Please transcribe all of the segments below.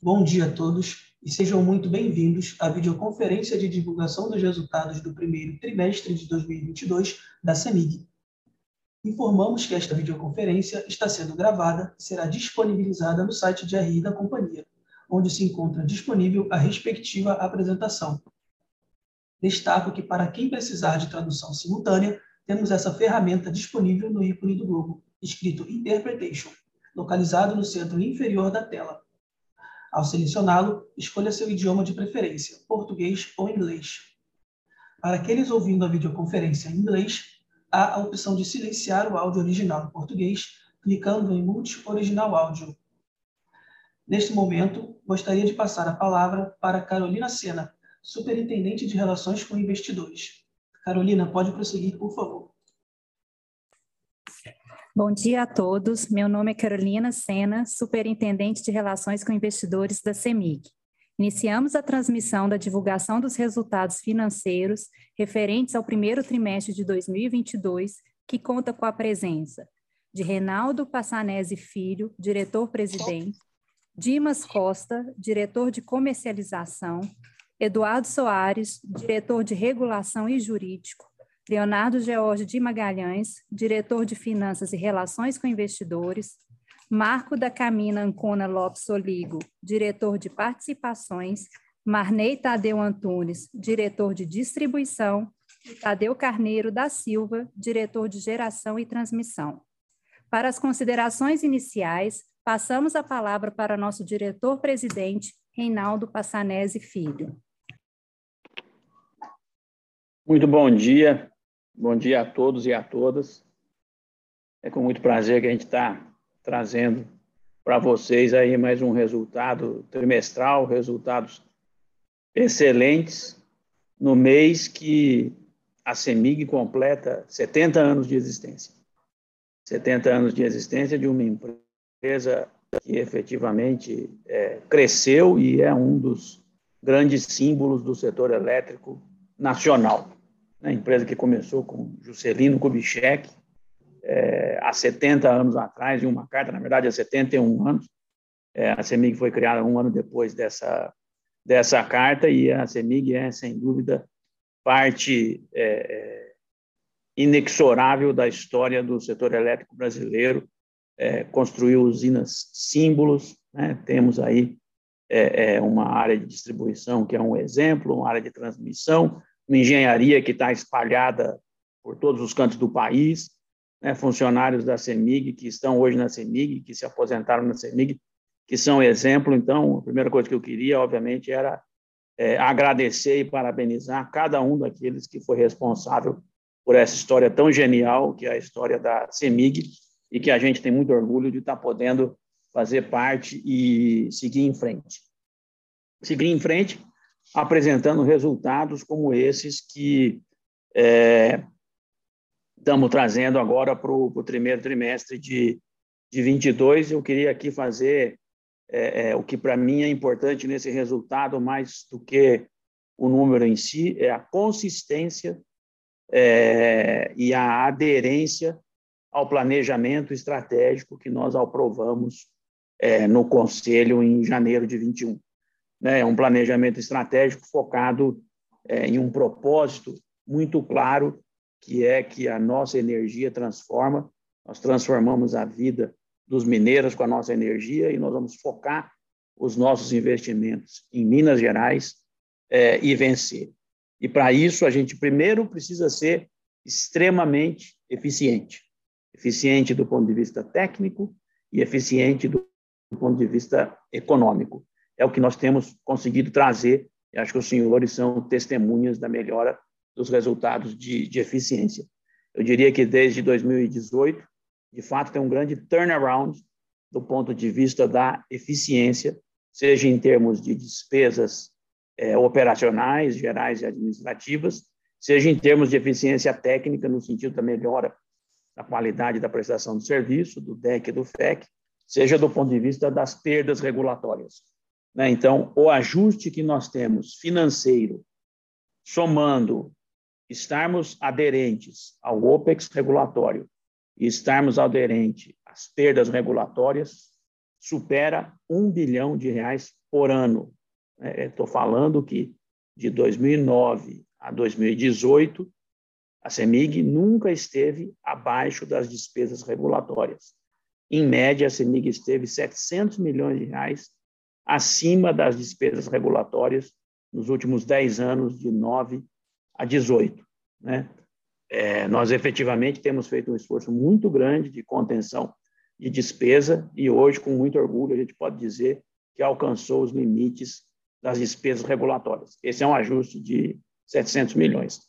Bom dia a todos e sejam muito bem-vindos à videoconferência de divulgação dos resultados do primeiro trimestre de 2022 da CEMIG. Informamos que esta videoconferência está sendo gravada e será disponibilizada no site de RI da companhia, onde se encontra disponível a respectiva apresentação. Destaco que, para quem precisar de tradução simultânea, temos essa ferramenta disponível no ícone do Globo, escrito Interpretation, localizado no centro inferior da tela. Ao selecioná-lo, escolha seu idioma de preferência, português ou inglês. Para aqueles ouvindo a videoconferência em inglês, há a opção de silenciar o áudio original em português, clicando em Mute Original Áudio. Neste momento, gostaria de passar a palavra para Carolina Sena, Superintendente de Relações com Investidores. Carolina, pode prosseguir, por favor. Bom dia a todos. Meu nome é Carolina Sena, Superintendente de Relações com Investidores da CEMIG. Iniciamos a transmissão da divulgação dos resultados financeiros referentes ao primeiro trimestre de 2022, que conta com a presença de Reinaldo Passanese Filho, diretor-presidente, Dimas Costa, diretor de comercialização, Eduardo Soares, diretor de regulação e jurídico, Leonardo George de Magalhães, diretor de Finanças e Relações com Investidores, Marco da Camina Ancona Lopes Soligo, diretor de Participações, Marnei Tadeu Antunes, diretor de Distribuição, e Tadeu Carneiro da Silva, diretor de Geração e Transmissão. Para as considerações iniciais, passamos a palavra para nosso diretor-presidente, Reinaldo Passanese Filho. Muito bom dia, Bom dia a todos e a todas. É com muito prazer que a gente está trazendo para vocês aí mais um resultado trimestral, resultados excelentes no mês que a CEMIG completa 70 anos de existência. 70 anos de existência de uma empresa que efetivamente é, cresceu e é um dos grandes símbolos do setor elétrico nacional né, empresa que começou com Juscelino Kubitschek, é, há 70 anos atrás, em uma carta, na verdade, há 71 anos. É, a CEMIG foi criada um ano depois dessa, dessa carta e a CEMIG é, sem dúvida, parte é, é, inexorável da história do setor elétrico brasileiro. É, construiu usinas símbolos, né? temos aí é, uma área de distribuição que é um exemplo, uma área de transmissão, uma engenharia que está espalhada por todos os cantos do país, né, funcionários da CEMIG que estão hoje na CEMIG, que se aposentaram na CEMIG, que são exemplo. Então, a primeira coisa que eu queria, obviamente, era é, agradecer e parabenizar cada um daqueles que foi responsável por essa história tão genial, que é a história da CEMIG, e que a gente tem muito orgulho de estar podendo fazer parte e seguir em frente. Seguir em frente apresentando resultados como esses que é, estamos trazendo agora para o primeiro trimestre de, de 22. Eu queria aqui fazer é, é, o que para mim é importante nesse resultado, mais do que o número em si, é a consistência é, e a aderência ao planejamento estratégico que nós aprovamos é, no Conselho em janeiro de 21 né, um planejamento estratégico focado é, em um propósito muito claro, que é que a nossa energia transforma, nós transformamos a vida dos mineiros com a nossa energia e nós vamos focar os nossos investimentos em Minas Gerais é, e vencer. E para isso a gente primeiro precisa ser extremamente eficiente, eficiente do ponto de vista técnico e eficiente do ponto de vista econômico é o que nós temos conseguido trazer, e acho que os senhores são testemunhas da melhora dos resultados de, de eficiência. Eu diria que desde 2018, de fato, tem um grande turnaround do ponto de vista da eficiência, seja em termos de despesas é, operacionais, gerais e administrativas, seja em termos de eficiência técnica, no sentido da melhora da qualidade da prestação do serviço, do DEC e do FEC, seja do ponto de vista das perdas regulatórias. Né? Então, o ajuste que nós temos financeiro, somando estarmos aderentes ao OPEX regulatório e estarmos aderentes às perdas regulatórias, supera um bilhão de reais por ano. Estou é, falando que de 2009 a 2018, a CEMIG nunca esteve abaixo das despesas regulatórias. Em média, a CEMIG esteve 700 milhões de reais acima das despesas regulatórias nos últimos 10 anos, de 9 a 18. Né? É, nós efetivamente temos feito um esforço muito grande de contenção de despesa e hoje, com muito orgulho, a gente pode dizer que alcançou os limites das despesas regulatórias. Esse é um ajuste de 700 milhões.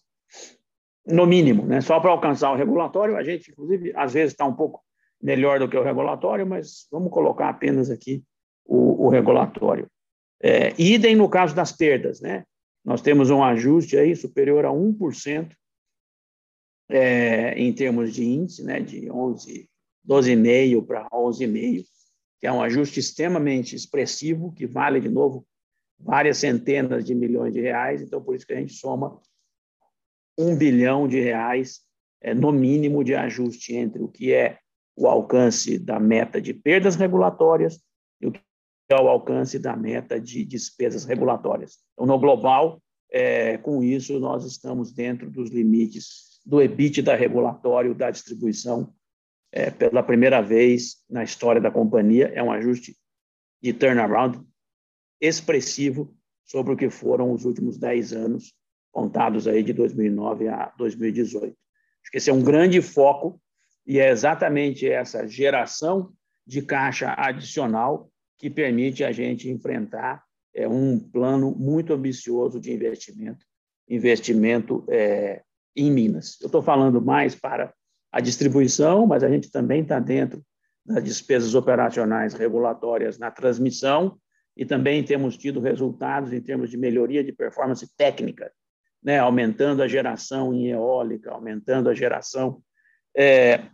No mínimo, né? só para alcançar o regulatório, a gente, inclusive, às vezes está um pouco melhor do que o regulatório, mas vamos colocar apenas aqui o, o regulatório. É, idem no caso das perdas, né? Nós temos um ajuste aí superior a 1% é, em termos de índice, né, de 11, 12,5 para 11,5, que é um ajuste extremamente expressivo, que vale, de novo, várias centenas de milhões de reais, então por isso que a gente soma um bilhão de reais, é, no mínimo, de ajuste entre o que é o alcance da meta de perdas regulatórias e o que é o alcance da meta de despesas regulatórias. Então, no global, é, com isso, nós estamos dentro dos limites do EBITDA regulatório da distribuição é, pela primeira vez na história da companhia. É um ajuste de turnaround expressivo sobre o que foram os últimos 10 anos, contados aí de 2009 a 2018. Acho que esse é um grande foco e é exatamente essa geração de caixa adicional que permite a gente enfrentar é, um plano muito ambicioso de investimento, investimento é, em Minas. Eu estou falando mais para a distribuição, mas a gente também está dentro das despesas operacionais regulatórias na transmissão e também temos tido resultados em termos de melhoria de performance técnica, né, aumentando a geração em eólica, aumentando a geração é,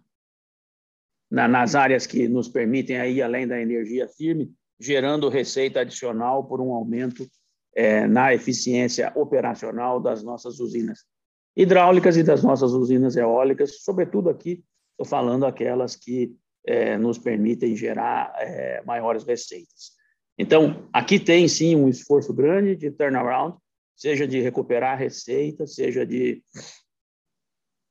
na, nas áreas que nos permitem aí além da energia firme, gerando receita adicional por um aumento é, na eficiência operacional das nossas usinas hidráulicas e das nossas usinas eólicas, sobretudo aqui estou falando aquelas que é, nos permitem gerar é, maiores receitas. Então, aqui tem sim um esforço grande de turnaround, seja de recuperar receita, seja de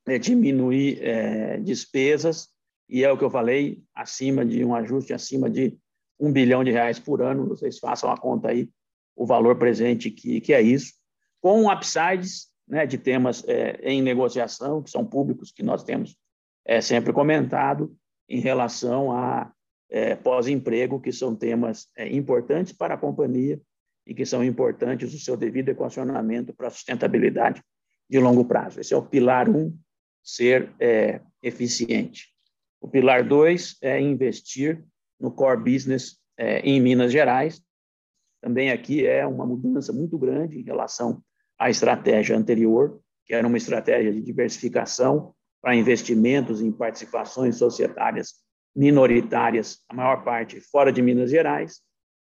é, diminuir é, despesas, e é o que eu falei, acima de um ajuste acima de um bilhão de reais por ano, vocês façam a conta aí, o valor presente que, que é isso, com upsides né, de temas é, em negociação, que são públicos, que nós temos é, sempre comentado, em relação a é, pós-emprego, que são temas é, importantes para a companhia e que são importantes o seu devido equacionamento para a sustentabilidade de longo prazo. Esse é o pilar um, ser é, eficiente. O pilar dois é investir no core business é, em Minas Gerais. Também aqui é uma mudança muito grande em relação à estratégia anterior, que era uma estratégia de diversificação para investimentos em participações societárias minoritárias, a maior parte fora de Minas Gerais,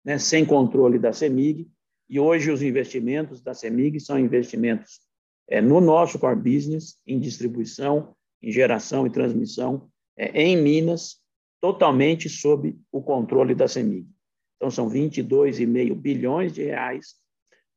né, sem controle da CEMIG, e hoje os investimentos da CEMIG são investimentos é, no nosso core business, em distribuição, em geração e transmissão, em Minas, totalmente sob o controle da CEMIG. Então, são 22,5 bilhões de reais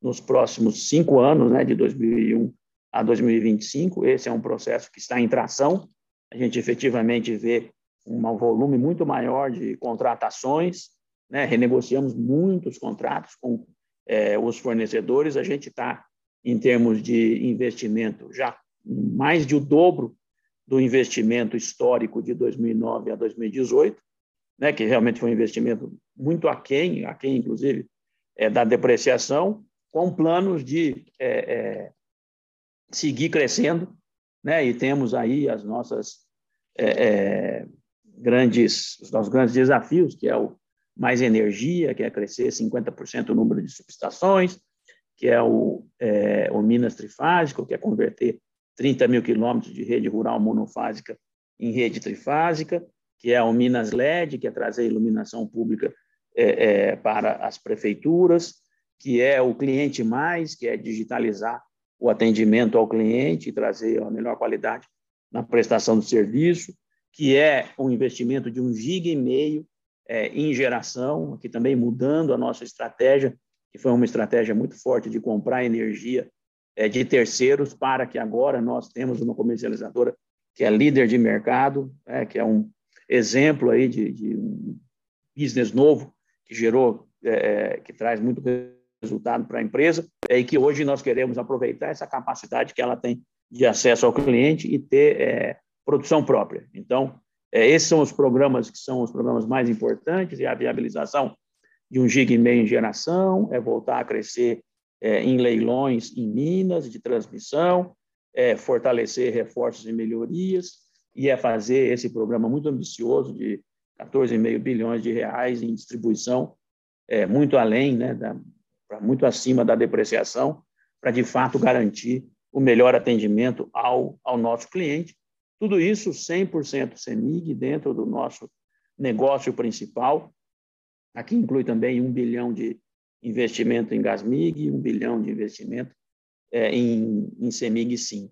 nos próximos cinco anos, né, de 2001 a 2025. Esse é um processo que está em tração. A gente efetivamente vê um volume muito maior de contratações, né? renegociamos muitos contratos com é, os fornecedores, a gente está, em termos de investimento, já mais de o dobro do investimento histórico de 2009 a 2018, né? que realmente foi um investimento muito aquém, aquém, inclusive, é, da depreciação, com planos de é, é, seguir crescendo, né? e temos aí as nossas é, é grandes, os nossos grandes desafios, que é o mais energia, que é crescer 50% o número de subestações, que é o, é, o Minas Trifásico, que é converter 30 mil quilômetros de rede rural monofásica em rede trifásica, que é o Minas LED, que é trazer iluminação pública é, é, para as prefeituras, que é o Cliente Mais, que é digitalizar o atendimento ao cliente e trazer a melhor qualidade na prestação do serviço, que é um investimento de um giga e meio é, em geração, aqui também mudando a nossa estratégia, que foi uma estratégia muito forte de comprar energia de terceiros, para que agora nós temos uma comercializadora que é líder de mercado, é, que é um exemplo aí de, de um business novo que gerou, é, que traz muito resultado para a empresa, é, e que hoje nós queremos aproveitar essa capacidade que ela tem de acesso ao cliente e ter é, produção própria. Então, é, esses são os programas que são os programas mais importantes, e a viabilização de um giga e meio em geração, é voltar a crescer é, em leilões em Minas de transmissão, é fortalecer reforços e melhorias, e é fazer esse programa muito ambicioso de 14,5 bilhões de reais em distribuição, é, muito além, né, da, muito acima da depreciação, para de fato garantir o melhor atendimento ao, ao nosso cliente. Tudo isso 100% CEMIG dentro do nosso negócio principal. Aqui inclui também um bilhão de investimento em Gasmig, um bilhão de investimento é, em, em CEMIG sim.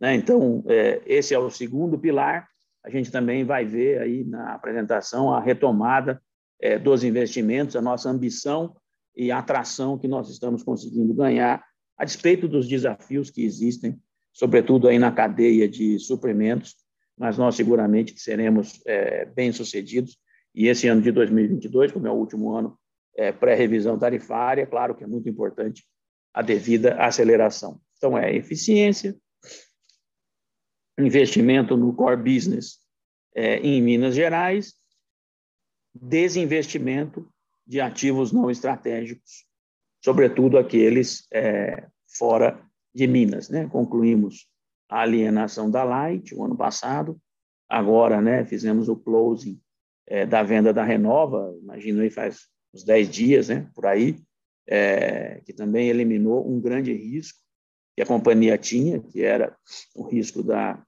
Né? Então, é, esse é o segundo pilar. A gente também vai ver aí na apresentação a retomada é, dos investimentos, a nossa ambição e a atração que nós estamos conseguindo ganhar, a despeito dos desafios que existem, sobretudo aí na cadeia de suprimentos, mas nós seguramente seremos é, bem-sucedidos. E esse ano de 2022, como é o último ano é, pré-revisão tarifária, claro que é muito importante a devida aceleração. Então, é eficiência, investimento no core business é, em Minas Gerais, desinvestimento de ativos não estratégicos, sobretudo aqueles é, fora de Minas. Né? Concluímos a alienação da Light o ano passado, agora né, fizemos o closing é, da venda da Renova, imagino aí faz uns 10 dias, né, por aí, é, que também eliminou um grande risco que a companhia tinha, que era o risco da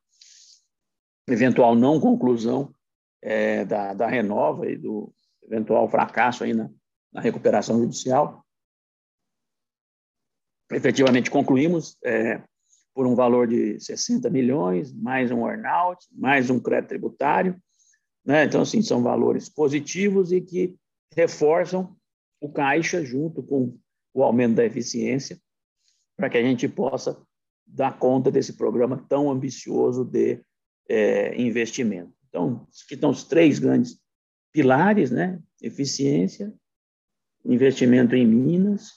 eventual não conclusão é, da, da Renova e do eventual fracasso aí na, na recuperação judicial. Efetivamente concluímos é, por um valor de 60 milhões, mais um earnout, mais um crédito tributário. Né? Então, assim, são valores positivos e que reforçam o caixa junto com o aumento da eficiência, para que a gente possa dar conta desse programa tão ambicioso de é, investimento. Então, aqui estão os três grandes pilares, né? Eficiência, investimento em minas,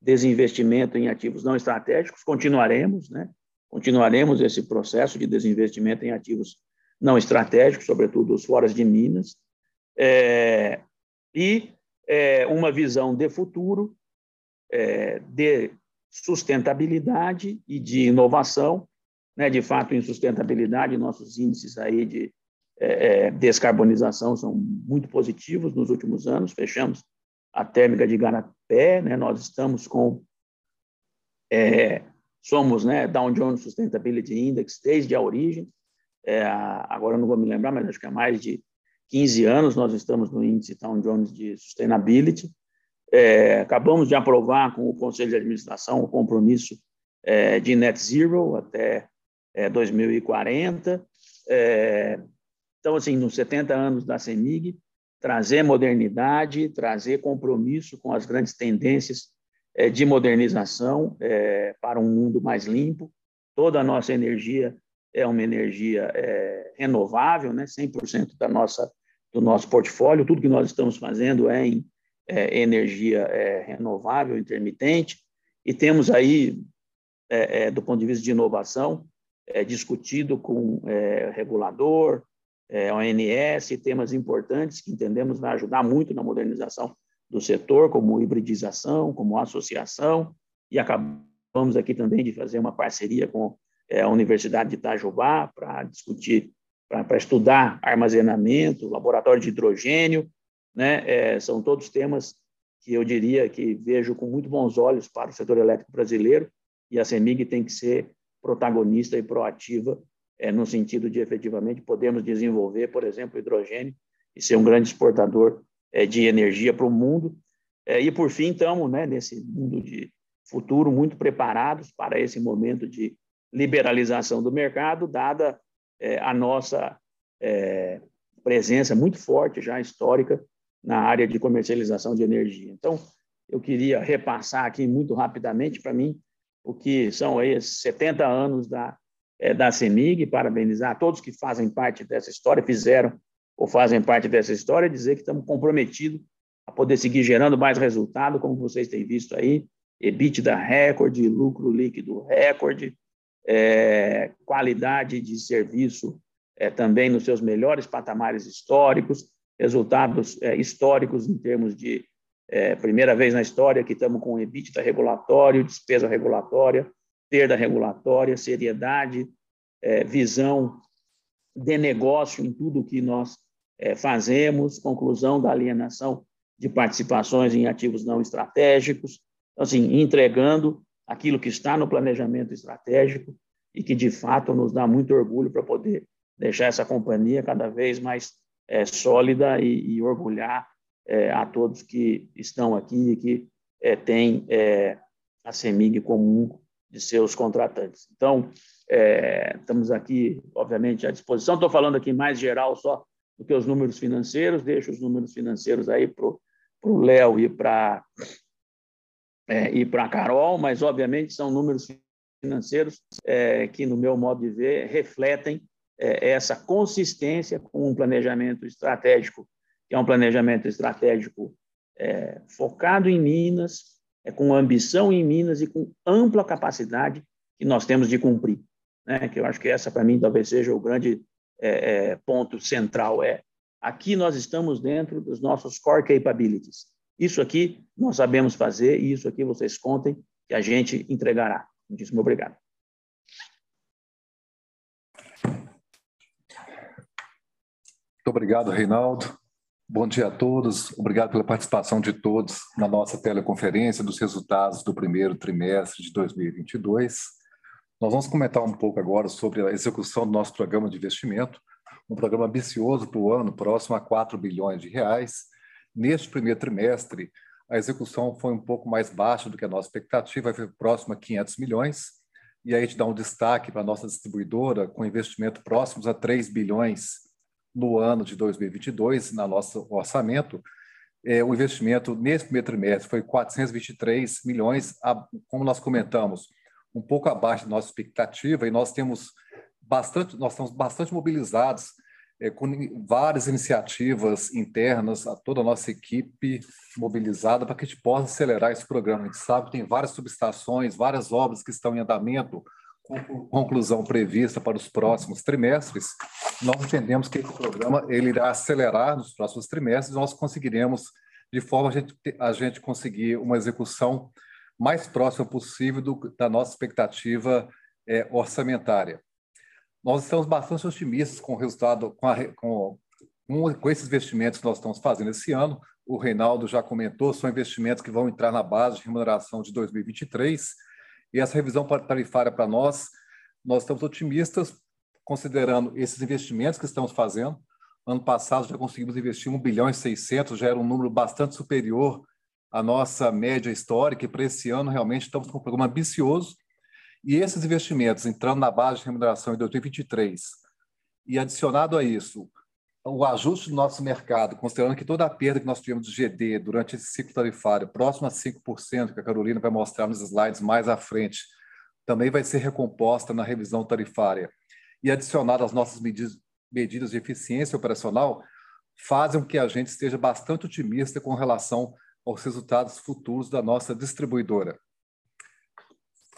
desinvestimento em ativos não estratégicos. Continuaremos, né? Continuaremos esse processo de desinvestimento em ativos não estratégicos, sobretudo os fora de minas. É, e é, uma visão de futuro, é, de sustentabilidade e de inovação. Né? De fato, em sustentabilidade, nossos índices aí de é, é descarbonização são muito positivos nos últimos anos. Fechamos a térmica de Garapé, né? nós estamos com é, somos né, Dow Jones Sustainability Index desde a origem, é, agora não vou me lembrar, mas acho que há mais de 15 anos nós estamos no índice Dow Jones de Sustainability. É, acabamos de aprovar com o Conselho de Administração o compromisso é, de net zero até é, 2040. É, então, assim, nos 70 anos da CEMIG, trazer modernidade, trazer compromisso com as grandes tendências é, de modernização é, para um mundo mais limpo. Toda a nossa energia é uma energia renovável, né? 100% da nossa do nosso portfólio. Tudo que nós estamos fazendo é em é, energia é, renovável, intermitente, e temos aí, é, é do ponto de vista de inovação, é, discutido com é, regulador, ONS, temas importantes que entendemos vai ajudar muito na modernização do setor, como hibridização, como associação, e acabamos aqui também de fazer uma parceria com a Universidade de Itajubá para discutir para estudar armazenamento, laboratório de hidrogênio, né? É, são todos temas que eu diria que vejo com muito bons olhos para o setor elétrico brasileiro e a CEMIG tem que ser protagonista e proativa é, no sentido de efetivamente podermos desenvolver, por exemplo, hidrogênio e ser um grande exportador é, de energia para o mundo. É, e, por fim, estamos né, nesse mundo de futuro muito preparados para esse momento de liberalização do mercado, dada é, a nossa é, presença muito forte, já histórica, na área de comercialização de energia. Então, eu queria repassar aqui muito rapidamente para mim o que são aí 70 anos da, é, da CEMIG, parabenizar todos que fazem parte dessa história, fizeram ou fazem parte dessa história, dizer que estamos comprometidos a poder seguir gerando mais resultado, como vocês têm visto aí, EBITDA recorde, lucro líquido recorde, é, qualidade de serviço é, também nos seus melhores patamares históricos, resultados é, históricos em termos de é, primeira vez na história que estamos com EBITDA regulatório, despesa regulatória, perda regulatória, seriedade, é, visão de negócio em tudo que nós é, fazemos, conclusão da alienação de participações em ativos não estratégicos, então, assim, entregando aquilo que está no planejamento estratégico e que, de fato, nos dá muito orgulho para poder deixar essa companhia cada vez mais é, sólida e, e orgulhar é, a todos que estão aqui e que é, têm é, a CEMIG como um de seus contratantes. Então, é, estamos aqui, obviamente, à disposição. Estou falando aqui mais geral só do que os números financeiros, deixo os números financeiros aí para o Léo e para é, e para a Carol, mas, obviamente, são números financeiros é, que, no meu modo de ver, refletem é, essa consistência com um planejamento estratégico, que é um planejamento estratégico é, focado em Minas, é, com ambição em Minas e com ampla capacidade que nós temos de cumprir. Né? Que eu acho que essa, para mim, talvez seja o grande é, é, ponto central. É aqui nós estamos dentro dos nossos core capabilities. Isso aqui nós sabemos fazer e isso aqui vocês contem que a gente entregará. Muitíssimo obrigado. Muito obrigado, Reinaldo. Bom dia a todos. Obrigado pela participação de todos na nossa teleconferência dos resultados do primeiro trimestre de 2022. Nós vamos comentar um pouco agora sobre a execução do nosso programa de investimento, um programa ambicioso para o ano, próximo a 4 bilhões de reais. Neste primeiro trimestre, a execução foi um pouco mais baixa do que a nossa expectativa, foi próxima a 500 milhões, e aí a gente dá um destaque para a nossa distribuidora, com investimento próximos a 3 bilhões no ano de 2022, na nosso orçamento, é, o investimento nesse primeiro trimestre foi 423 milhões, a, como nós comentamos, um pouco abaixo da nossa expectativa, e nós temos bastante, nós estamos bastante mobilizados é, com várias iniciativas internas, a toda a nossa equipe mobilizada para que a gente possa acelerar esse programa. A gente sabe que tem várias subestações, várias obras que estão em andamento, conclusão prevista para os próximos trimestres, nós entendemos que esse programa ele irá acelerar nos próximos trimestres, nós conseguiremos, de forma a gente, a gente conseguir uma execução mais próxima possível do, da nossa expectativa é, orçamentária. Nós estamos bastante otimistas com o resultado, com, a, com, com esses investimentos que nós estamos fazendo esse ano. O Reinaldo já comentou, são investimentos que vão entrar na base de remuneração de 2023, e essa revisão tarifária para nós, nós estamos otimistas, considerando esses investimentos que estamos fazendo. Ano passado já conseguimos investir 1 bilhão e 600, já era um número bastante superior à nossa média histórica, e para esse ano realmente estamos com um programa ambicioso. E esses investimentos entrando na base de remuneração em 2023, e adicionado a isso, o ajuste do nosso mercado, considerando que toda a perda que nós tivemos de GD durante esse ciclo tarifário, próximo a 5%, que a Carolina vai mostrar nos slides mais à frente, também vai ser recomposta na revisão tarifária. E adicionado às nossas medidas, medidas de eficiência operacional, fazem com que a gente esteja bastante otimista com relação aos resultados futuros da nossa distribuidora.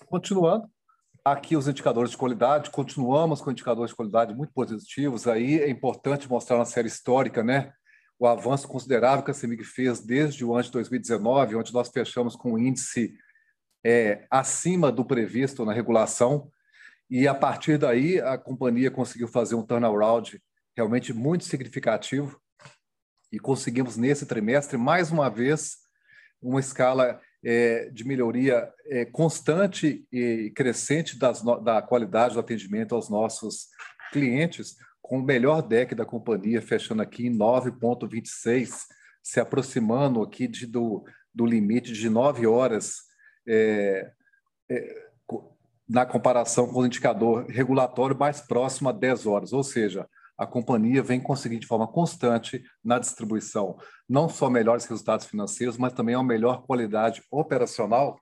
Continuando, Aqui os indicadores de qualidade, continuamos com indicadores de qualidade muito positivos. Aí é importante mostrar na série histórica, né? O avanço considerável que a CEMIG fez desde o ano de 2019, onde nós fechamos com um índice é, acima do previsto na regulação. E a partir daí a companhia conseguiu fazer um turnaround realmente muito significativo e conseguimos nesse trimestre mais uma vez uma escala é, de melhoria é, constante e crescente das, da qualidade do atendimento aos nossos clientes, com o melhor deck da companhia fechando aqui em 9,26, se aproximando aqui de, do, do limite de 9 horas é, é, na comparação com o indicador regulatório mais próximo a 10 horas, ou seja, a companhia vem conseguindo de forma constante na distribuição não só melhores resultados financeiros, mas também uma melhor qualidade operacional,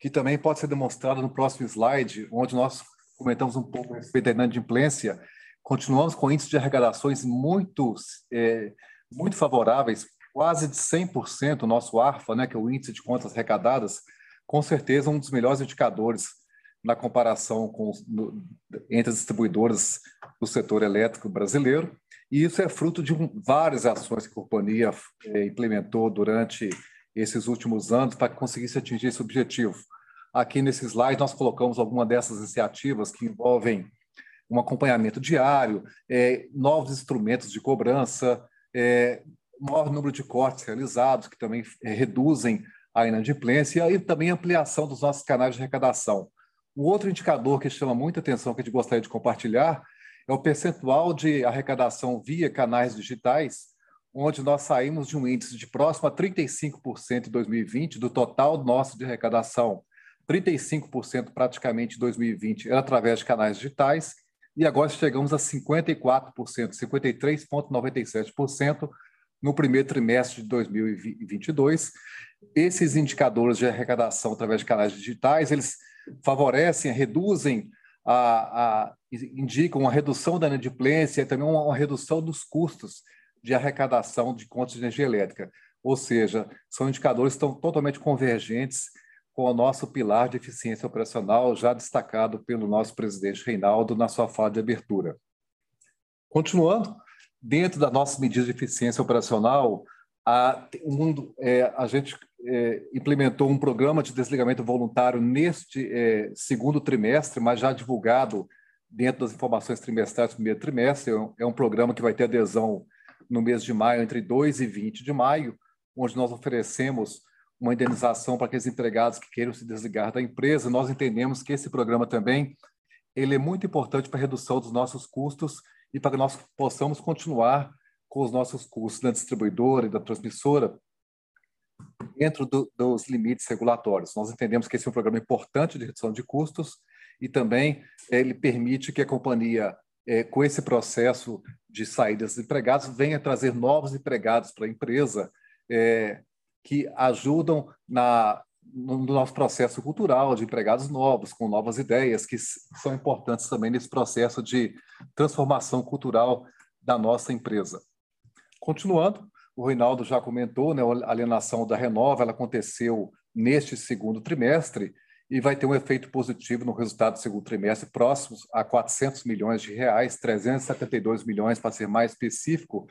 que também pode ser demonstrada no próximo slide, onde nós comentamos um pouco a respeito da inadimplência. Continuamos com índices de arrecadações muito, é, muito favoráveis, quase de 100%, o nosso ARFA, né, que é o Índice de Contas Arrecadadas, com certeza um dos melhores indicadores na comparação com, no, entre as distribuidoras do setor elétrico brasileiro. E isso é fruto de um, várias ações que a companhia é, implementou durante esses últimos anos para que conseguisse atingir esse objetivo. Aqui nesse slide nós colocamos algumas dessas iniciativas que envolvem um acompanhamento diário, é, novos instrumentos de cobrança, é, maior número de cortes realizados, que também reduzem a inadimplência, e também ampliação dos nossos canais de arrecadação. Um outro indicador que chama muita atenção, que a gente gostaria de compartilhar, é o percentual de arrecadação via canais digitais, onde nós saímos de um índice de próximo a 35% em 2020 do total nosso de arrecadação. 35% praticamente em 2020 era através de canais digitais, e agora chegamos a 54%, 53,97% no primeiro trimestre de 2022. Esses indicadores de arrecadação através de canais digitais, eles favorecem, reduzem a, a, indicam uma redução da inadimplência e também uma, uma redução dos custos de arrecadação de contas de energia elétrica. Ou seja, são indicadores que estão totalmente convergentes com o nosso pilar de eficiência operacional, já destacado pelo nosso presidente Reinaldo na sua fala de abertura. Continuando, dentro das nossas medidas de eficiência operacional, a, um, é, a gente é, implementou um programa de desligamento voluntário neste é, segundo trimestre, mas já divulgado dentro das informações trimestrais do primeiro trimestre. É um é programa que vai ter adesão no mês de maio, entre 2 e 20 de maio, onde nós oferecemos uma indenização para aqueles empregados que queiram se desligar da empresa. Nós entendemos que esse programa também ele é muito importante para a redução dos nossos custos e para que nós possamos continuar com os nossos custos da distribuidora e da transmissora dentro do, dos limites regulatórios. Nós entendemos que esse é um programa importante de redução de custos e também ele permite que a companhia, é, com esse processo de saída dos empregados, venha trazer novos empregados para a empresa é, que ajudam na, no nosso processo cultural de empregados novos, com novas ideias, que são importantes também nesse processo de transformação cultural da nossa empresa. Continuando, o Reinaldo já comentou, né, a alienação da Renova ela aconteceu neste segundo trimestre e vai ter um efeito positivo no resultado do segundo trimestre, próximos a 400 milhões de reais, 372 milhões, para ser mais específico,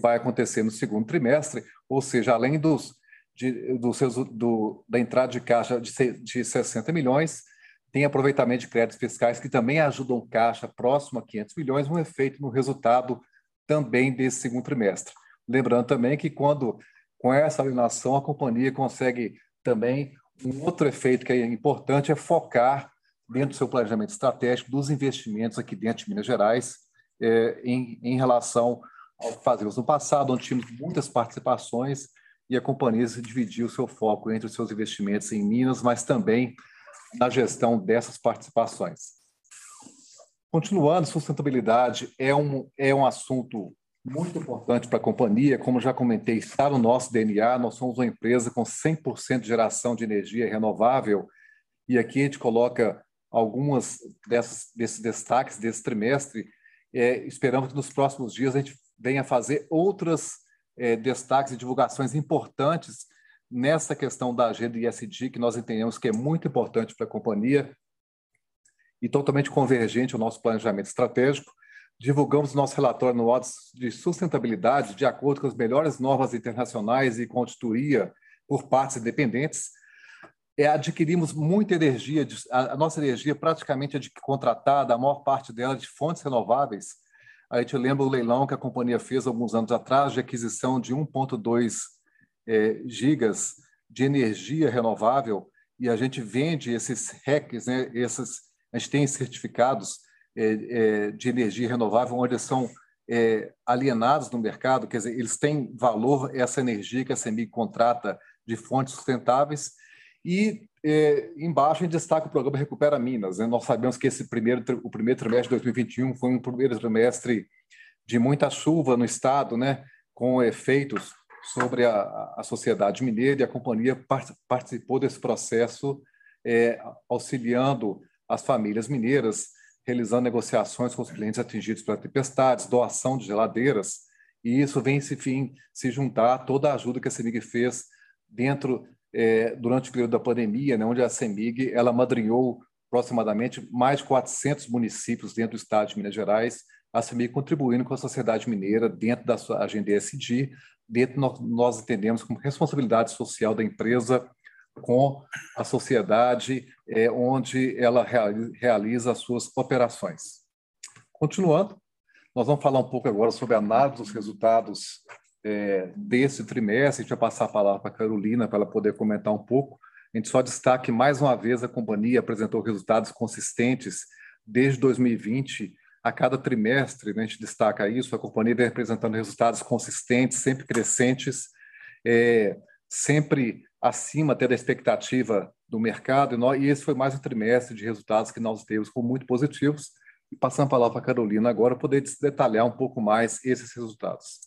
vai acontecer no segundo trimestre, ou seja, além dos, de, do da entrada de caixa de, de 60 milhões, tem aproveitamento de créditos fiscais que também ajudam caixa próximo a 500 milhões, um efeito no resultado também desse segundo trimestre. Lembrando também que quando com essa alienação a companhia consegue também um outro efeito que é importante é focar dentro do seu planejamento estratégico dos investimentos aqui dentro de Minas Gerais é, em, em relação ao que fazíamos no passado, onde tínhamos muitas participações e a companhia dividiu o seu foco entre os seus investimentos em Minas, mas também na gestão dessas participações. Continuando, sustentabilidade é um, é um assunto muito importante para a companhia, como já comentei, está no nosso DNA, nós somos uma empresa com 100% de geração de energia renovável, e aqui a gente coloca algumas dessas, desses destaques desse trimestre. É, esperamos que nos próximos dias a gente venha fazer outras é, destaques e divulgações importantes nessa questão da agenda ISD, que nós entendemos que é muito importante para a companhia e totalmente convergente ao nosso planejamento estratégico. Divulgamos nosso relatório no de sustentabilidade de acordo com as melhores normas internacionais e com auditoria por partes independentes. É, adquirimos muita energia, a, nossa energia praticamente é de contratada, a maior parte dela de fontes renováveis, a gente lembra o leilão que a companhia fez alguns anos atrás de aquisição de 1,2 é, gigas de energia renovável e a gente vende esses RECs, né, esses, a gente tem certificados é, é, de energia renovável onde são é, alienados no mercado, quer dizer, eles têm valor essa energia que a CEMIG contrata de fontes sustentáveis E é, embaixo gente destaca o programa Recupera Minas. Né? Nós sabemos que esse primeiro, o primeiro trimestre de 2021 foi um primeiro trimestre de muita chuva no estado, né? com efeitos sobre a, a sociedade mineira e a companhia participou desse processo é, auxiliando as famílias mineiras, realizando negociações com os clientes atingidos pela tempestades, doação de geladeiras, e isso vem se, fim, se juntar a toda a ajuda que a CEMIG fez dentro é, durante o período da pandemia, né, onde a CEMIG ela madrinhou aproximadamente mais de 400 municípios dentro do estado de Minas Gerais, a CEMIG contribuindo com a sociedade mineira dentro da sua agenda ESG, dentro nós, nós entendemos como responsabilidade social da empresa com a sociedade é, onde ela realiza as suas operações. Continuando, nós vamos falar um pouco agora sobre a análise dos resultados é, desse trimestre. A gente vai passar a palavra para a Carolina para ela poder comentar um pouco. A gente só destaca que, mais uma vez, a companhia apresentou resultados consistentes desde 2020. A cada trimestre, né, a gente destaca isso, a companhia vem apresentando resultados consistentes, sempre crescentes, é, sempre acima até da expectativa do mercado, e, nós, e esse foi mais um trimestre de resultados que nós temos como muito positivos. E passando a palavra para a Carolina agora, poder detalhar um pouco mais esses resultados.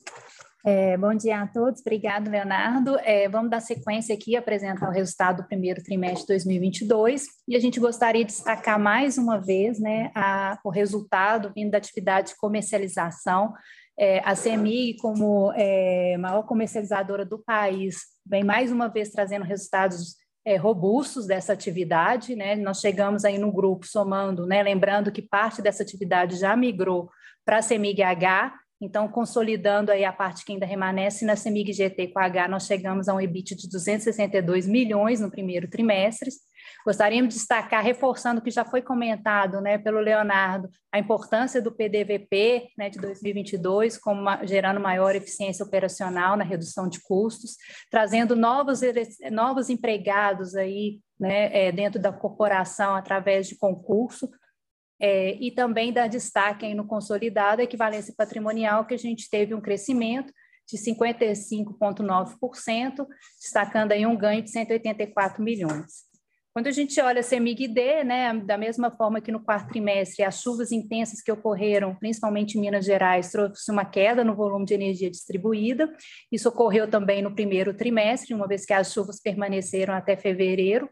É, bom dia a todos, obrigado, Leonardo. É, vamos dar sequência aqui, apresentar o resultado do primeiro trimestre de 2022, e a gente gostaria de destacar mais uma vez né, a, o resultado vindo da atividade de comercialização. É, a CMI, como é, maior comercializadora do país, vem mais uma vez trazendo resultados é, robustos dessa atividade, né? Nós chegamos aí no grupo somando, né? Lembrando que parte dessa atividade já migrou para a CEMIG-H, então, consolidando aí a parte que ainda remanesce na CEMIG GT com H, nós chegamos a um EBIT de 262 milhões no primeiro trimestre. Gostaríamos de destacar, reforçando o que já foi comentado né, pelo Leonardo, a importância do PDVP né, de 2022, como uma, gerando maior eficiência operacional na redução de custos, trazendo novos, novos empregados aí, né, é, dentro da corporação através de concurso, é, e também dá destaque no consolidado, a equivalência patrimonial, que a gente teve um crescimento de 55,9%, destacando aí um ganho de 184 milhões. Quando a gente olha a CEMIG-D, né, da mesma forma que no quarto trimestre, as chuvas intensas que ocorreram, principalmente em Minas Gerais, trouxe uma queda no volume de energia distribuída. Isso ocorreu também no primeiro trimestre, uma vez que as chuvas permaneceram até fevereiro,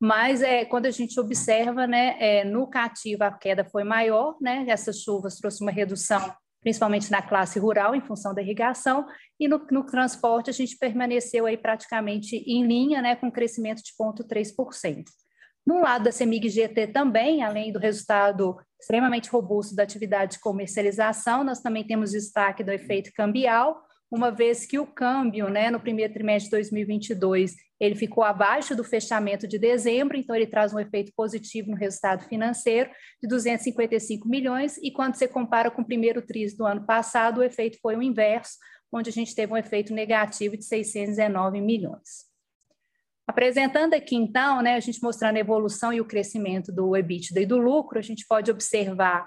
mas é, quando a gente observa, né, é, no cativo a queda foi maior, né, essas chuvas trouxe uma redução, principalmente na classe rural, em função da irrigação, e no, no transporte a gente permaneceu aí praticamente em linha, né, com crescimento de 0,3%. No lado da CEMIG GT também, além do resultado extremamente robusto da atividade de comercialização, nós também temos destaque do efeito cambial, uma vez que o câmbio, né, no primeiro trimestre de 2022, ele ficou abaixo do fechamento de dezembro, então ele traz um efeito positivo no resultado financeiro de 255 milhões, e quando você compara com o primeiro trimestre do ano passado, o efeito foi o inverso, onde a gente teve um efeito negativo de 619 milhões. Apresentando aqui, então, né, a gente mostrando a evolução e o crescimento do EBITDA e do lucro, a gente pode observar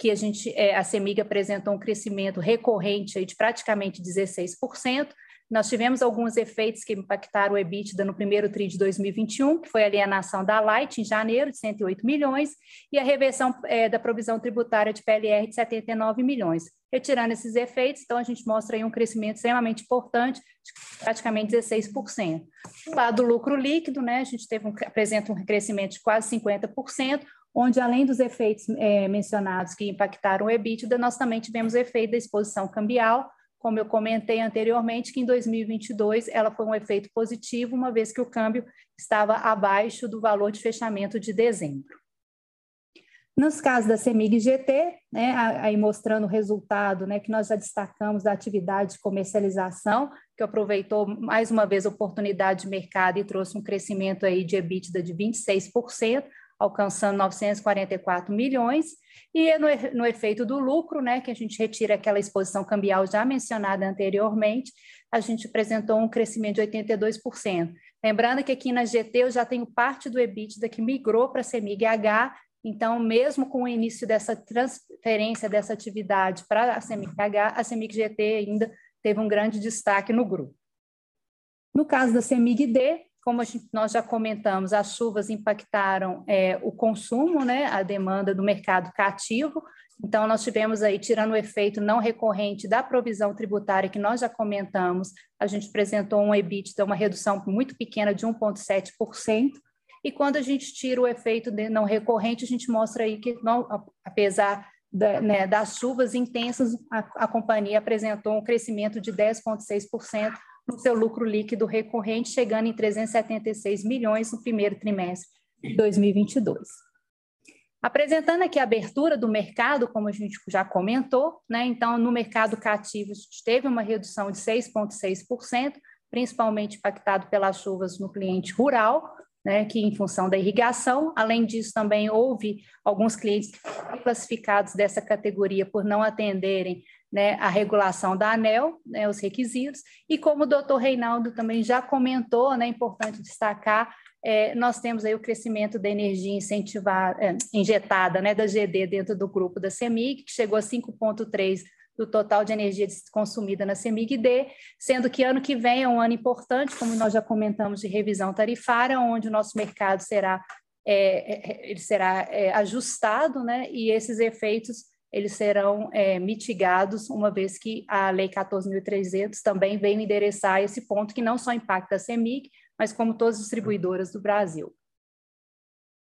que a gente, é, a CEMIG apresentou um crescimento recorrente de praticamente 16%. Nós tivemos alguns efeitos que impactaram o EBITDA no primeiro TRI de 2021, que foi a alienação da Light em janeiro, de 108 milhões, e a reversão é, da provisão tributária de PLR de 79 milhões. Retirando esses efeitos, então a gente mostra aí um crescimento extremamente importante, de praticamente 16%. Do lado do lucro líquido, né, a gente teve um, apresenta um crescimento de quase 50%, onde além dos efeitos é, mencionados que impactaram o EBITDA, nós também tivemos efeito da exposição cambial, como eu comentei anteriormente, que em 2022 ela foi um efeito positivo, uma vez que o câmbio estava abaixo do valor de fechamento de dezembro. Nos casos da CEMIG GT, né, aí mostrando o resultado né, que nós já destacamos da atividade de comercialização, que aproveitou mais uma vez a oportunidade de mercado e trouxe um crescimento aí de EBITDA de 26%, alcançando 944 milhões, e no, no, efeito do lucro, né, que a gente retira aquela exposição cambial já mencionada anteriormente, a gente apresentou um crescimento de 82%. Lembrando que aqui na GT eu já tenho parte do EBITDA que migrou para a CEMIG-H, então, mesmo com o início dessa transferência dessa atividade para a CEMIG-H, a CEMIG-GT ainda teve um grande destaque no grupo. No caso da CEMIG-D, como gente, nós já comentamos, as chuvas impactaram é, o consumo, né, a demanda do mercado cativo. Então, nós tivemos aí, tirando o efeito não recorrente da provisão tributária que nós já comentamos, a gente apresentou um EBITDA, uma redução muito pequena de 1,7%. E quando a gente tira o efeito não recorrente, a gente mostra aí que, não, apesar da, né, das chuvas intensas, a, a companhia apresentou um crescimento de 10,6% seu lucro líquido recorrente, chegando em 376 milhões no primeiro trimestre de 2022. Apresentando aqui a abertura do mercado, como a gente já comentou, né? então, no mercado cativo, teve uma redução de 6,6%, principalmente impactado pelas chuvas no cliente rural, né, que em função da irrigação. Além disso, também houve alguns clientes classificados dessa categoria por não atenderem né, a regulação da ANEL, né, os requisitos, e como o doutor Reinaldo também já comentou, né, é importante destacar, é, nós temos aí o crescimento da energia incentivada, é, injetada né, da GD dentro do grupo da CEMIG, que chegou a 5,3% do total de energia consumida na CEMIG-D, sendo que ano que vem é um ano importante, como nós já comentamos, de revisão tarifária, onde o nosso mercado será, é, é ele será é, ajustado, né, e esses efeitos eles serão é, mitigados, uma vez que a Lei 14.300 também vem endereçar esse ponto que não só impacta a CEMIG, mas como todas as distribuidoras do Brasil.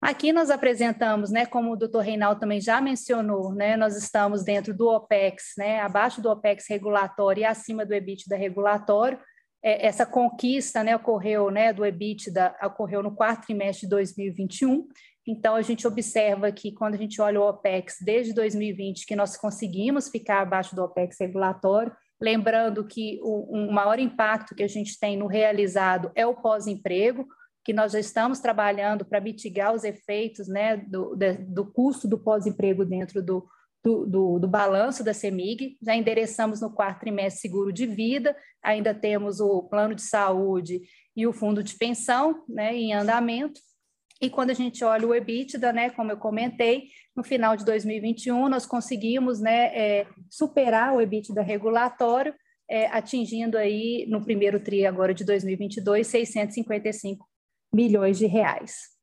Aqui nós apresentamos, né, como o doutor Reinaldo também já mencionou, né, nós estamos dentro do OPEX, né, abaixo do OPEX regulatório e acima do EBITDA regulatório. É, essa conquista né, ocorreu, né, do EBITDA ocorreu no quarto trimestre de 2021, então, a gente observa que quando a gente olha o OPEX desde 2020, que nós conseguimos ficar abaixo do OPEX regulatório, lembrando que o, um maior impacto que a gente tem no realizado é o pós-emprego, que nós já estamos trabalhando para mitigar os efeitos né, do, de, do custo do pós-emprego dentro do, do, do, do, balanço da CEMIG, já endereçamos no quarto trimestre seguro de vida, ainda temos o plano de saúde e o fundo de pensão né, em andamento, e quando a gente olha o EBITDA, né, como eu comentei, no final de 2021 nós conseguimos né, é, superar o EBITDA regulatório, é, atingindo aí no primeiro tri agora de 2022 655 milhões de reais.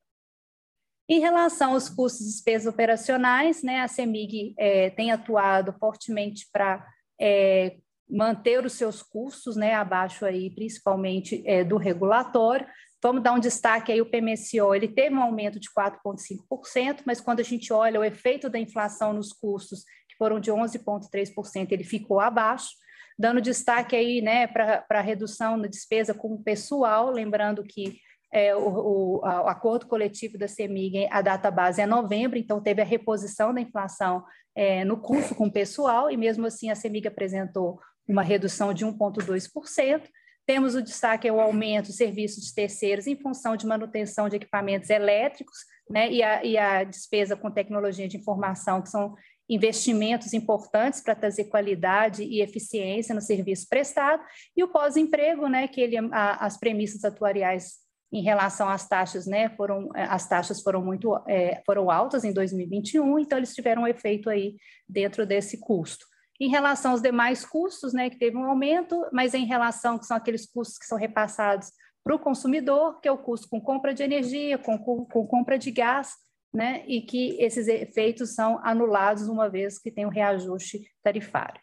Em relação aos custos e despesas operacionais, né, a CEMIG é, tem atuado fortemente para é, manter os seus custos né, abaixo aí, principalmente é, do regulatório, Vamos dar um destaque aí, o PMSO, ele teve um aumento de 4,5%, mas quando a gente olha o efeito da inflação nos custos, que foram de 11,3%, ele ficou abaixo, dando destaque aí, né, para a redução na despesa com o pessoal, lembrando que é, o, o, o, acordo coletivo da CEMIG, a data base é novembro, então teve a reposição da inflação é, no custo com o pessoal, e mesmo assim a CEMIG apresentou uma redução de 1,2%, temos o destaque é o aumento de serviços de terceiros em função de manutenção de equipamentos elétricos, né, e a, e a despesa com tecnologia de informação, que são investimentos importantes para trazer qualidade e eficiência no serviço prestado, e o pós-emprego, né, que ele, a, as premissas atuariais em relação às taxas, né, foram as taxas foram muito é, foram altas em 2021, então eles tiveram um efeito aí dentro desse custo. Em relação aos demais custos, né, que teve um aumento, mas em relação que são aqueles custos que são repassados para o consumidor, que é o custo com compra de energia, com, com, com compra de gás, né, e que esses efeitos são anulados uma vez que tem um reajuste tarifário.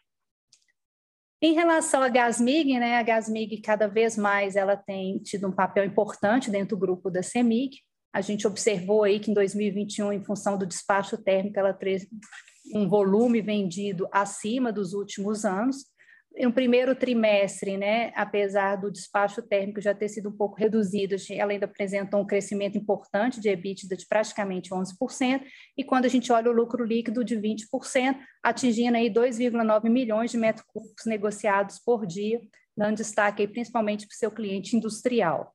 Em relação à Gasmig, né, a Gasmig cada vez mais ela tem tido um papel importante dentro do grupo da CEMIG. A gente observou aí que em 2021, em função do despacho térmico, ela um volume vendido acima dos últimos anos. No primeiro trimestre, né, apesar do despacho térmico já ter sido um pouco reduzido, ela ainda apresentou um crescimento importante de EBITDA de praticamente 11%, e quando a gente olha o lucro líquido de 20%, atingindo aí 2,9 milhões de metros cúbicos negociados por dia, dando destaque aí principalmente para o seu cliente industrial.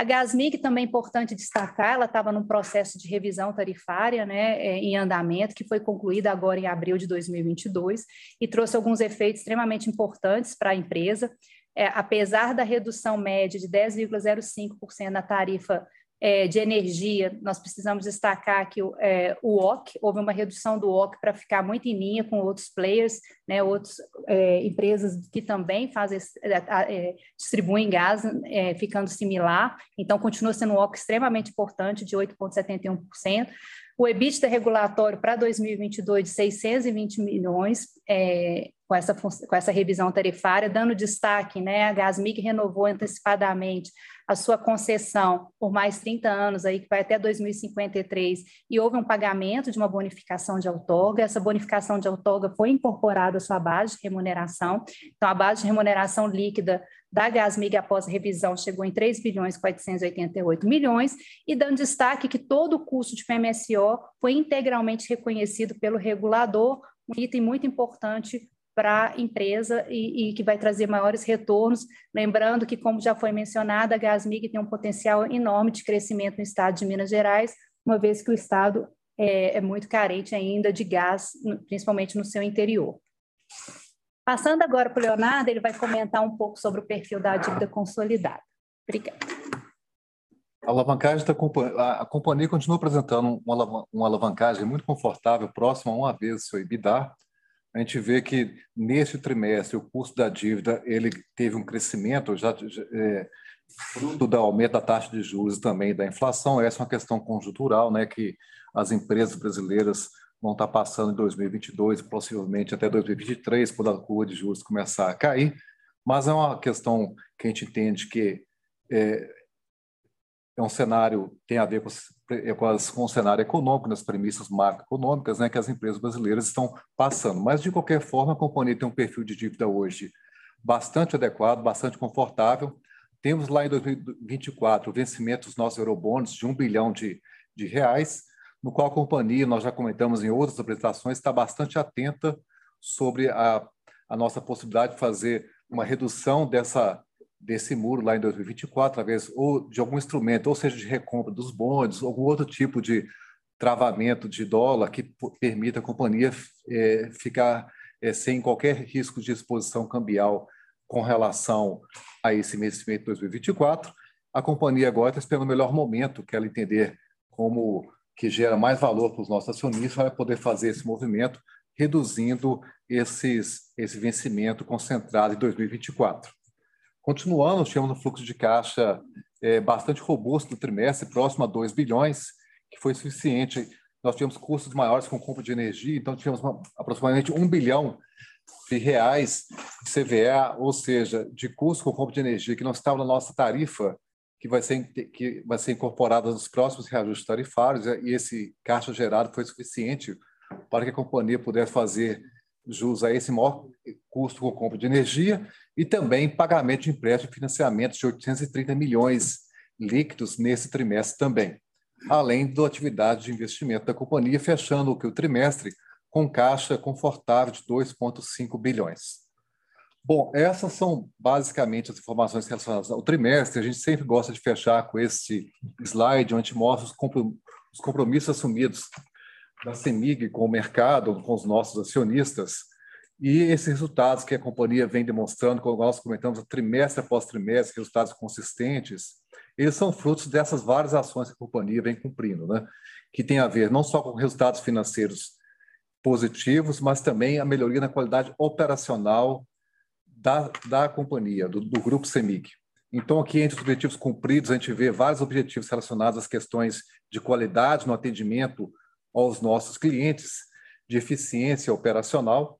A Gasmig também é importante destacar, ela estava num processo de revisão tarifária né, é, em andamento, que foi concluída agora em abril de 2022, e trouxe alguns efeitos extremamente importantes para a empresa. É, apesar da redução média de 10,05% na tarifa é, de energia, nós precisamos destacar que é, o OC, houve uma redução do OC para ficar muito em linha com outros players, né, outras é, empresas que também fazem, é, é, distribuem gás, é, ficando similar, então continua sendo um OC extremamente importante, de 8,71%. O EBITDA regulatório para 2022 de 620 milhões, é, com, essa, com essa revisão tarifária, dando destaque, né, a Gasmic renovou antecipadamente a sua concessão por mais 30 anos, aí, que vai até 2053, e houve um pagamento de uma bonificação de outorga, essa bonificação de outorga foi incorporada à sua base de remuneração, então a base de remuneração líquida da Gasmig após a revisão chegou em 3 bilhões 488 milhões e dando destaque que todo o custo de PMSO foi integralmente reconhecido pelo regulador, um item muito importante para a empresa e, e, que vai trazer maiores retornos. Lembrando que, como já foi mencionado, a Gasmig tem um potencial enorme de crescimento no estado de Minas Gerais, uma vez que o estado é, é muito carente ainda de gás, principalmente no seu interior. Passando agora para o Leonardo, ele vai comentar um pouco sobre o perfil da dívida consolidada. Obrigada. A alavancagem da companhia, a companhia continua apresentando uma alavancagem muito confortável, próxima a uma vez seu EBITDA. A gente vê que neste trimestre o custo da dívida ele teve um crescimento já, é, fruto do aumento da taxa de juros e também da inflação. Essa é uma questão conjuntural, né, que as empresas brasileiras vão estar passando em 2022 e possivelmente até 2023, quando a curva de juros começar a cair, mas é uma questão que a gente entende que é, é um cenário, tem a ver com, com, as, com o cenário econômico, nas premissas macroeconômicas né, que as empresas brasileiras estão passando. Mas, de qualquer forma, a companhia tem um perfil de dívida hoje bastante adequado, bastante confortável. Temos lá em 2024 vencimentos dos nossos eurobonds de um bilhão de, de reais, no qual a companhia, nós já comentamos em outras apresentações, está bastante atenta sobre a, a nossa possibilidade de fazer uma redução dessa, desse muro lá em 2024, através ou de algum instrumento, ou seja, de recompra dos bondes, algum outro tipo de travamento de dólar que permita a companhia é, ficar é, sem qualquer risco de exposição cambial com relação a esse vencimento de 2024. A companhia agora está esperando o melhor momento que ela entender como que gera mais valor para os nossos acionistas, vai poder fazer esse movimento, reduzindo esses, esse vencimento concentrado em 2024. Continuando, tivemos um fluxo de caixa é, bastante robusto no trimestre, próximo a 2 bilhões, que foi suficiente. Nós tivemos custos maiores com compra de energia, então tivemos uma, aproximadamente 1 bilhão de reais de CVA, ou seja, de custo com compra de energia que não estava na nossa tarifa que vai ser, que vai ser incorporada nos próximos reajustes tarifários, e esse caixa gerado foi suficiente para que a companhia pudesse fazer jus a esse maior custo com compra de energia e também pagamento de empréstimo e financiamento de 830 milhões líquidos nesse trimestre também, além da atividade de investimento da companhia, fechando o trimestre com caixa confortável de 2,5 bilhões. Bom, essas são basicamente as informações relacionadas ao trimestre. A gente sempre gosta de fechar com esse slide onde mostra os compromissos assumidos da CEMIG com o mercado, com os nossos acionistas, e esses resultados que a companhia vem demonstrando, como nós comentamos, trimestre após trimestre, resultados consistentes, eles são frutos dessas várias ações que a companhia vem cumprindo, né? que tem a ver não só com resultados financeiros positivos, mas também a melhoria na qualidade operacional da, da companhia, do, do grupo CEMIG. Então, aqui, entre os objetivos cumpridos, a gente vê vários objetivos relacionados às questões de qualidade no atendimento aos nossos clientes, de eficiência operacional,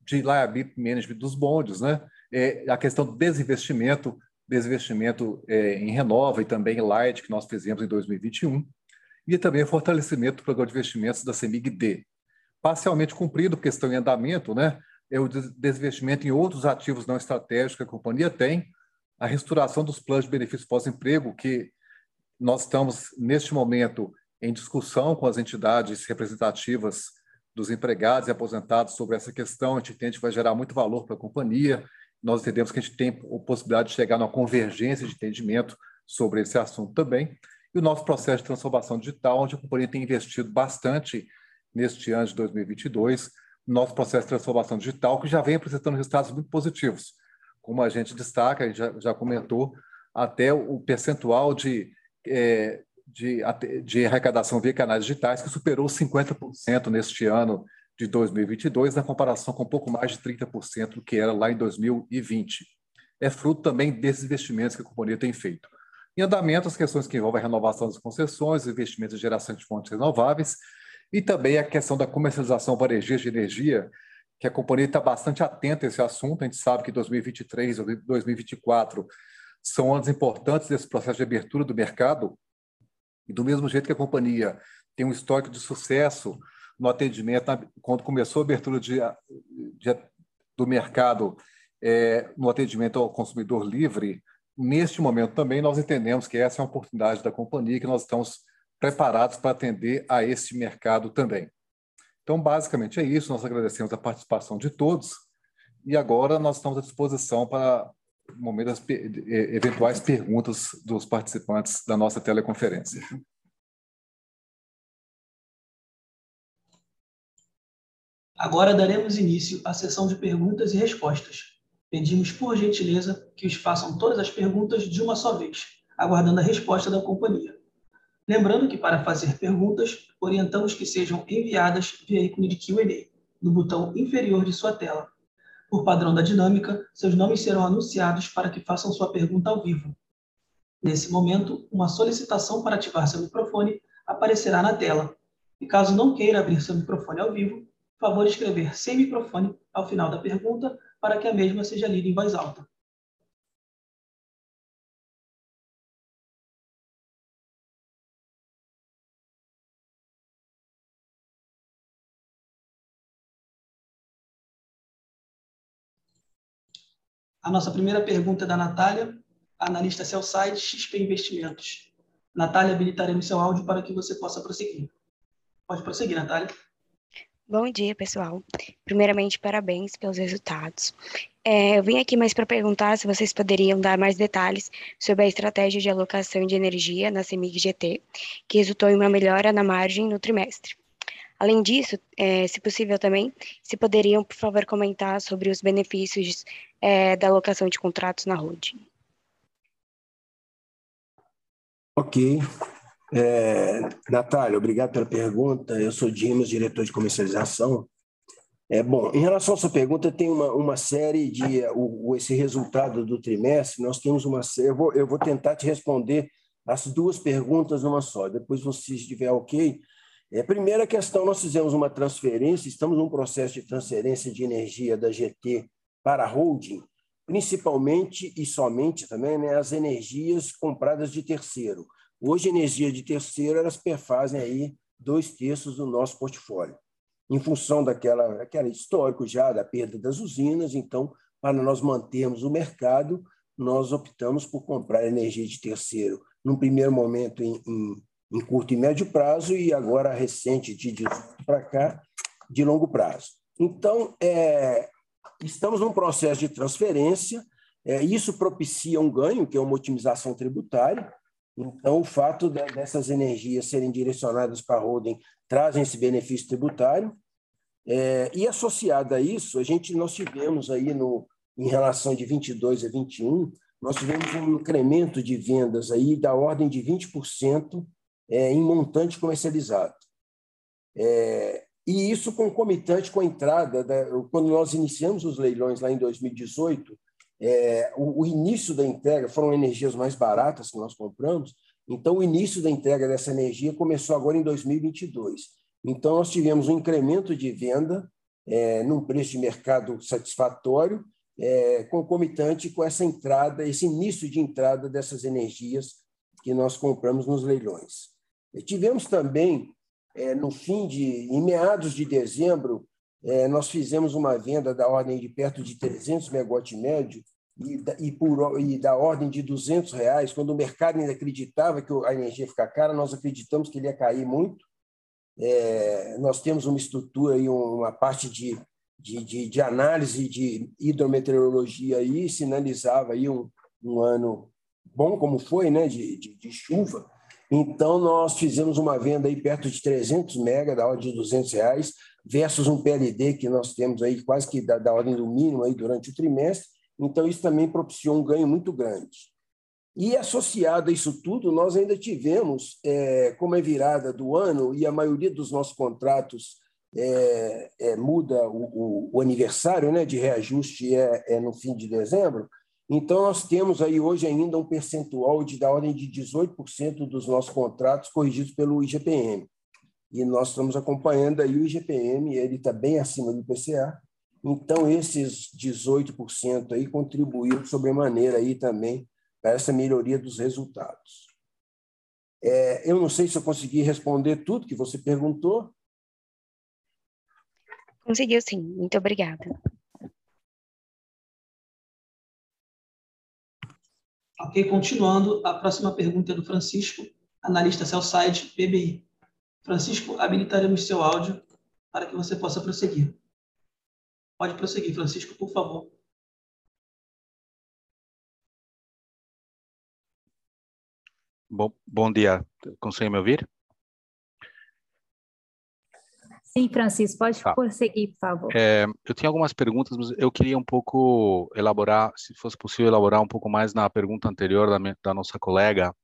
de liability management dos bondes, né? É, a questão do desinvestimento, desinvestimento é, em Renova e também em Light, que nós fizemos em 2021, e também fortalecimento do programa de investimentos da CEMIG-D. Parcialmente cumprido, porque estão em andamento, né? é o desinvestimento em outros ativos não estratégicos que a companhia tem, a restauração dos planos de benefício pós-emprego, que nós estamos, neste momento, em discussão com as entidades representativas dos empregados e aposentados sobre essa questão. A gente entende que vai gerar muito valor para a companhia. Nós entendemos que a gente tem a possibilidade de chegar numa convergência de entendimento sobre esse assunto também. E o nosso processo de transformação digital, onde a companhia tem investido bastante neste ano de 2022, nosso processo de transformação digital, que já vem apresentando resultados muito positivos. Como a gente destaca, a gente já, já comentou, até o percentual de, é, de, de arrecadação via canais digitais, que superou 50% neste ano de 2022, na comparação com pouco mais de 30% do que era lá em 2020. É fruto também desses investimentos que a companhia tem feito. Em andamento, as questões que envolvem a renovação das concessões, investimentos em geração de fontes renováveis e também a questão da comercialização varejista de energia, que a companhia está bastante atenta a esse assunto. A gente sabe que 2023 e 2024 são anos importantes desse processo de abertura do mercado. E do mesmo jeito que a companhia tem um histórico de sucesso no atendimento, quando começou a abertura de, de, do mercado é, no atendimento ao consumidor livre, neste momento também nós entendemos que essa é uma oportunidade da companhia, que nós estamos preparados para atender a esse mercado também. Então, basicamente é isso. Nós agradecemos a participação de todos e agora nós estamos à disposição para momento das eventuais perguntas dos participantes da nossa teleconferência. Agora daremos início à sessão de perguntas e respostas. Pedimos, por gentileza, que os façam todas as perguntas de uma só vez, aguardando a resposta da companhia. Lembrando que, para fazer perguntas, orientamos que sejam enviadas via ícone de Q&A, no botão inferior de sua tela. Por padrão da dinâmica, seus nomes serão anunciados para que façam sua pergunta ao vivo. Nesse momento, uma solicitação para ativar seu microfone aparecerá na tela. E caso não queira abrir seu microfone ao vivo, favor escrever sem microfone ao final da pergunta para que a mesma seja lida em voz alta. A nossa primeira pergunta é da Natália, analista Cellside XP Investimentos. Natália, habilitaremos seu áudio para que você possa prosseguir. Pode prosseguir, Natália. Bom dia, pessoal. Primeiramente, parabéns pelos resultados. É, eu vim aqui mais para perguntar se vocês poderiam dar mais detalhes sobre a estratégia de alocação de energia na CEMIG GT, que resultou em uma melhora na margem no trimestre. Além disso, é, se possível também, se poderiam, por favor, comentar sobre os benefícios é, da alocação de contratos na holding. Ok. É, Natália, obrigado pela pergunta. Eu sou Dimas, diretor de comercialização. É, bom, em relação à sua pergunta, tem uma, uma série de. O, esse resultado do trimestre, nós temos uma série. Eu vou, eu vou tentar te responder as duas perguntas numa só. Depois, se estiver ok. É, primeira questão: nós fizemos uma transferência, estamos num processo de transferência de energia da GT para a holding, principalmente e somente também né, as energias compradas de terceiro. Hoje, energia de terceiro, elas perfazem aí dois terços do nosso portfólio. Em função daquela, daquela histórico já da perda das usinas, então, para nós mantermos o mercado, nós optamos por comprar energia de terceiro, num primeiro momento em, em, em curto e médio prazo, e agora recente, de 18 para cá, de longo prazo. Então, é, estamos num processo de transferência, é, isso propicia um ganho, que é uma otimização tributária, então, o fato de, dessas energias serem direcionadas para a holding trazem esse benefício tributário. É, e associado a isso, a gente nós tivemos aí no em relação de 22 a 21, nós tivemos um incremento de vendas aí da ordem de 20% é, em montante comercializado. É, e isso concomitante com a entrada, da, quando nós iniciamos os leilões lá em 2018, é, o, o, início da entrega foram energias mais baratas que nós compramos, então o início da entrega dessa energia começou agora em 2022. Então nós tivemos um incremento de venda é, num preço de mercado satisfatório, é, concomitante com essa entrada, esse início de entrada dessas energias que nós compramos nos leilões. Tivemos também, é, no fim de, em meados de dezembro, é, nós fizemos uma venda da ordem de perto de 300 megawatt médio e, e, por, e da ordem de 200 reais, quando o mercado ainda acreditava que a energia ia ficar cara, nós acreditamos que ele ia cair muito. É, nós temos uma estrutura e uma parte de, de, de, de, análise de hidrometeorologia aí, sinalizava aí um, um ano bom como foi, né, de, de, de chuva, então, nós fizemos uma venda aí perto de 300 mega, da ordem de 200 reais, versus um PLD que nós temos aí quase que da, da ordem do mínimo aí durante o trimestre. Então, isso também propiciou um ganho muito grande. E associado a isso tudo, nós ainda tivemos, é, como é virada do ano, e a maioria dos nossos contratos é, é, muda o, o, o, aniversário né, de reajuste é, é, no fim de dezembro, então nós temos aí hoje ainda um percentual de da ordem de 18% dos nossos contratos corrigidos pelo IGPM. E nós estamos acompanhando aí o IGPM, ele está bem acima do IPCA, então esses 18% aí contribuíram sobremaneira aí também para essa melhoria dos resultados. É, eu não sei se eu consegui responder tudo que você perguntou. Conseguiu sim, muito obrigada. Ok, continuando, a próxima pergunta é do Francisco, analista Cellside PBI. Francisco, habilitaremos seu áudio para que você possa prosseguir. Pode prosseguir, Francisco, por favor. Bom, bom dia. Consegue me ouvir? Sim, Francisco, pode tá. prosseguir, por favor. É, eu tinha algumas perguntas, mas eu queria um pouco elaborar, se fosse possível, elaborar um pouco mais na pergunta anterior da, minha, da nossa colega.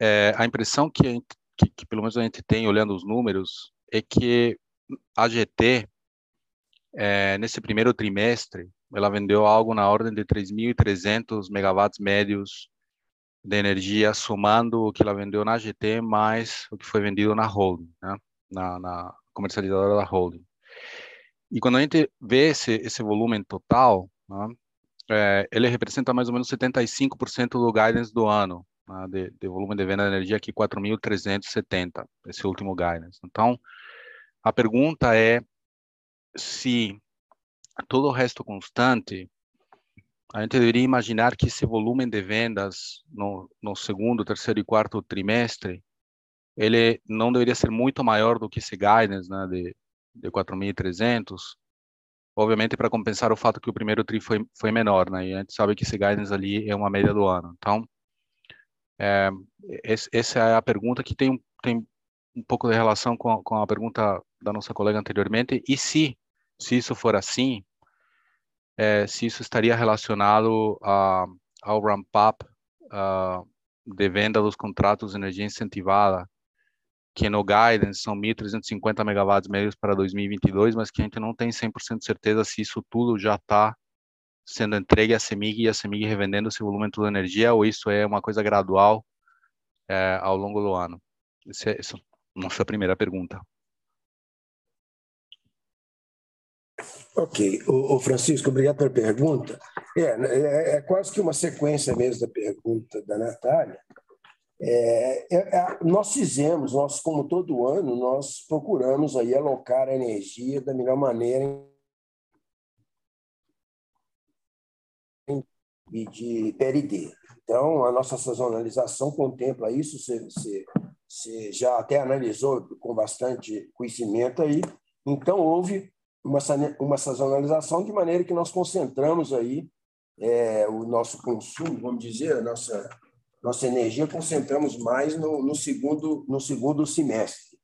É, a impressão que, a gente, que, que, pelo menos a gente tem olhando os números, é que a GT, é, nesse primeiro trimestre, ela vendeu algo na ordem de 3.300 megawatts médios de energia, somando o que ela vendeu na GT mais o que foi vendido na holding, né? Na, na comercializadora da holding. E quando a gente vê esse, esse volume total, né? é, ele representa mais ou menos 75% do guidance do ano, né? de, de, volume de venda de energia aqui 4.370, esse último guidance. Então, a pergunta é se todo o resto constante, a gente deveria imaginar que esse volume de vendas no, no segundo, terceiro e quarto trimestre, ele não deveria ser muito maior do que esse guidance né, de, de 4.300, obviamente para compensar o fato que o primeiro tri foi, foi menor, né, e a gente sabe que esse guidance ali é uma média do ano. Então, é, essa é a pergunta que tem, tem um pouco de relação com, com a pergunta da nossa colega anteriormente, e se, se isso for assim, é, se isso estaria relacionado a, ao ramp-up uh, de venda dos contratos de energia incentivada, que no guidance são 1.350 megawatts médios para 2022, mas que a gente não tem 100% de certeza se isso tudo já está sendo entregue à CEMIG e a CEMIG revendendo esse volume de energia, ou isso é uma coisa gradual é, ao longo do ano. Essa é, essa é a nossa primeira pergunta. Ok. O, Francisco, obrigado pela pergunta. É, é, é, quase que uma sequência mesmo da pergunta da Natália. É, é, é, nós fizemos, nós, como todo ano, nós procuramos aí alocar a energia da melhor maneira e de PLD. Então, a nossa sazonalização contempla isso, você, você, você já até analisou com bastante conhecimento aí. Então, houve uma, uma sazonalização de maneira que nós concentramos aí é, o nosso consumo, vamos dizer, a nossa, nossa energia, concentramos mais no, no, segundo, no segundo semestre.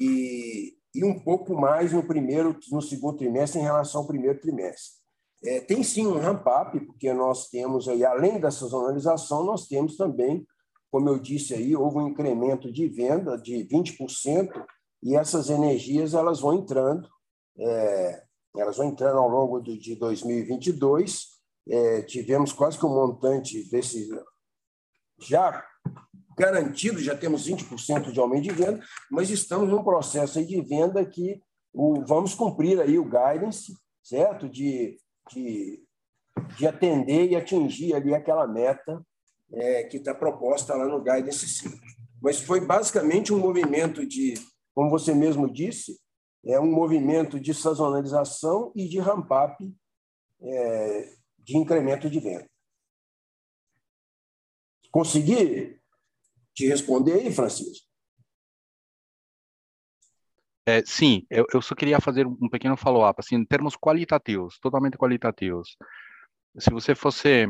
E, e um pouco mais no primeiro, no segundo trimestre em relação ao primeiro trimestre. É, tem sim um ramp-up, porque nós temos aí, além da sazonalização, nós temos também, como eu disse aí, houve um incremento de venda de 20%, e essas energias elas vão entrando é, elas vão entrando ao longo do, de 2022. É, tivemos quase que um montante desse já garantido, já temos 20% de aumento de venda, mas estamos num processo de venda que o, vamos cumprir aí o guidance, certo? De, de, de atender e atingir ali aquela meta é, que está proposta lá no guidance 5. Mas foi basicamente um movimento de, como você mesmo disse, é um movimento de sazonalização e de ramp-up é, de incremento de venda. Consegui te responder aí, Francisco? É, sim, eu, eu, só queria fazer um pequeno follow-up, assim, em termos qualitativos, totalmente qualitativos. Se você fosse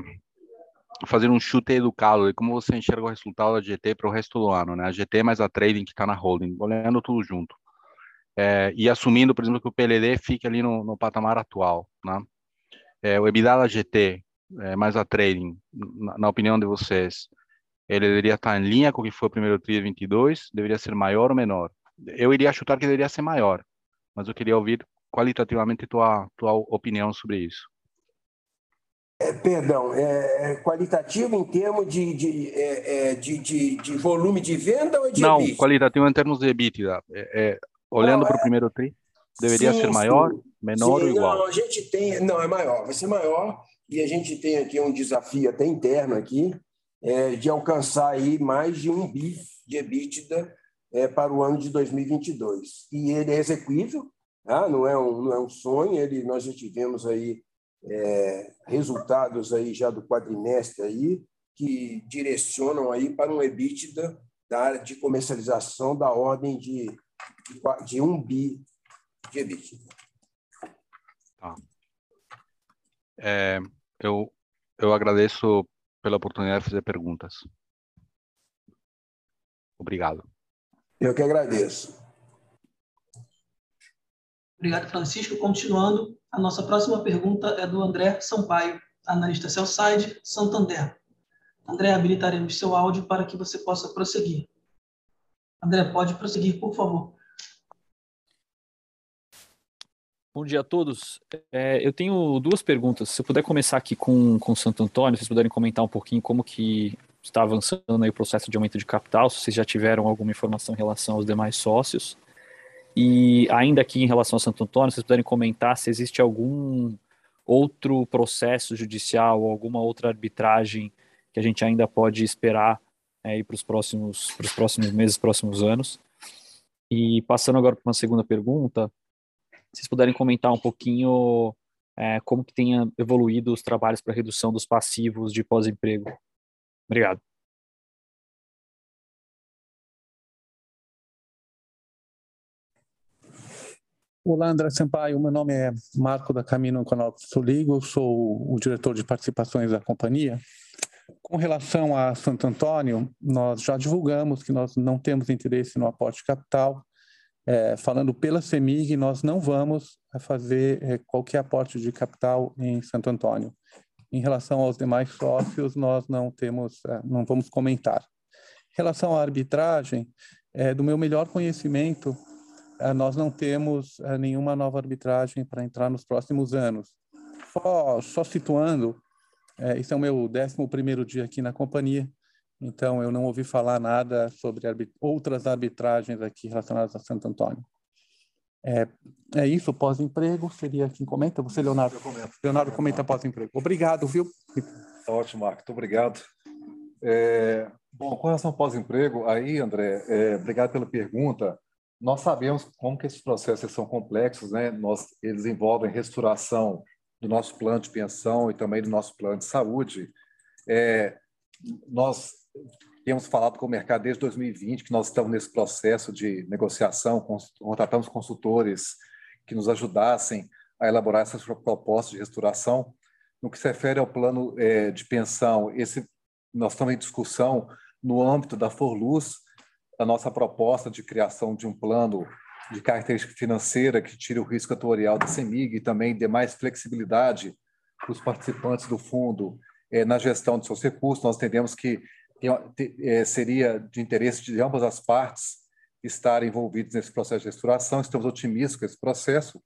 fazer um chute educado de como você enxerga o resultado da GT para o resto do ano, né? A GT mais a trading que está na holding, olhando tudo junto é, e assumindo, por exemplo, que o PLD fique ali no, no patamar atual, né? É, o EBITDA da GT é, mais a trading, na, na, opinião de vocês, ele deveria estar em linha com o que foi o primeiro TRI 22? Deveria ser maior ou menor? Eu iria chutar que deveria ser maior, mas eu queria ouvir qualitativamente tua, tua opinião sobre isso. É, perdão, é, é, qualitativo em termos de, de, é, é, de, de, de, volume de venda ou de Não, EBITDA? qualitativo em termos de EBITDA. É, é, olhando para o primeiro TRI, deveria sim, ser maior, sim. menor sim, ou igual? Não, a gente tem, não, é maior, vai ser maior, e a gente tem aqui um desafio até interno aqui, de alcançar aí mais de um bi de EBITDA para o ano de 2022. E ele é execuível, tá? não, é um, não é um sonho, ele, nós já tivemos aí é, resultados aí já do quadrimestre aí que direcionam aí para um EBITDA da área de comercialização da ordem de, de, de bi de EBITDA. Tá. É, eu, eu agradeço pela oportunidade de fazer perguntas. Obrigado. Eu que agradeço. Obrigado, Francisco. Continuando, a nossa próxima pergunta é do André Sampaio, analista Cellside, Santander. André, habilitaremos seu áudio para que você possa prosseguir. André, pode prosseguir, por favor. Bom dia a todos. É, eu tenho duas perguntas. Se eu puder começar aqui com, com Santo Antônio, se vocês puderem comentar um pouquinho como que está avançando aí o processo de aumento de capital, se vocês já tiveram alguma informação em relação aos demais sócios. E ainda aqui em relação a Santo Antônio, vocês puderem comentar se existe algum outro processo judicial ou alguma outra arbitragem que a gente ainda pode esperar é, para os próximos, os próximos meses, próximos anos. E passando agora para uma segunda pergunta, vocês puderem comentar um pouquinho é, como que tenha evoluído os trabalhos para redução dos passivos de pós-emprego. Obrigado. Olá, André Sampaio. Meu nome é Marco da Camino Econômico Soligo, sou o diretor de participações da companhia. Com relação a Santo Antônio, nós já divulgamos que nós não temos interesse no aporte capital. É, falando pela CEMIG, nós não vamos fazer é, qualquer aporte de capital em Santo Antônio. Em relação aos demais sócios, nós não temos, é, não vamos comentar. Em relação à arbitragem, é, do meu melhor conhecimento, eh, nós não temos nenhuma nova arbitragem para entrar nos próximos anos. Só, só situando, é, esse é o meu 11 dia aqui na companhia, então eu não ouvi falar nada sobre arbit outras arbitragens aqui relacionadas a Santo Antônio. É, é isso, pós-emprego, seria quem comenta? Você, Leonardo? Eu comento. Leonardo comenta pós-emprego. Obrigado, viu? Tá ótimo, Marco, muito obrigado. É, bom, com relação ao pós-emprego, aí, André, é, obrigado pela pergunta. Nós sabemos como que esses processos são complexos, né? Nós, eles envolvem restauração do nosso plano de pensão e também do nosso plano de saúde. É, nós temos falado com o mercado desde 2020 que nós estamos nesse processo de negociação, contratamos consultores que nos ajudassem a elaborar essas propostas de restauração. No que se refere ao plano é, de pensão, esse nós estamos em discussão no âmbito da Forluz, a nossa proposta de criação de um plano de característica financeira que tire o risco atuarial da CEMIG e também dê mais flexibilidade para os participantes do fundo eh, na gestão de seus recursos. Nós entendemos que seria de interesse de ambas as partes estar envolvidos nesse processo de restauração. Estamos otimistas com esse processo.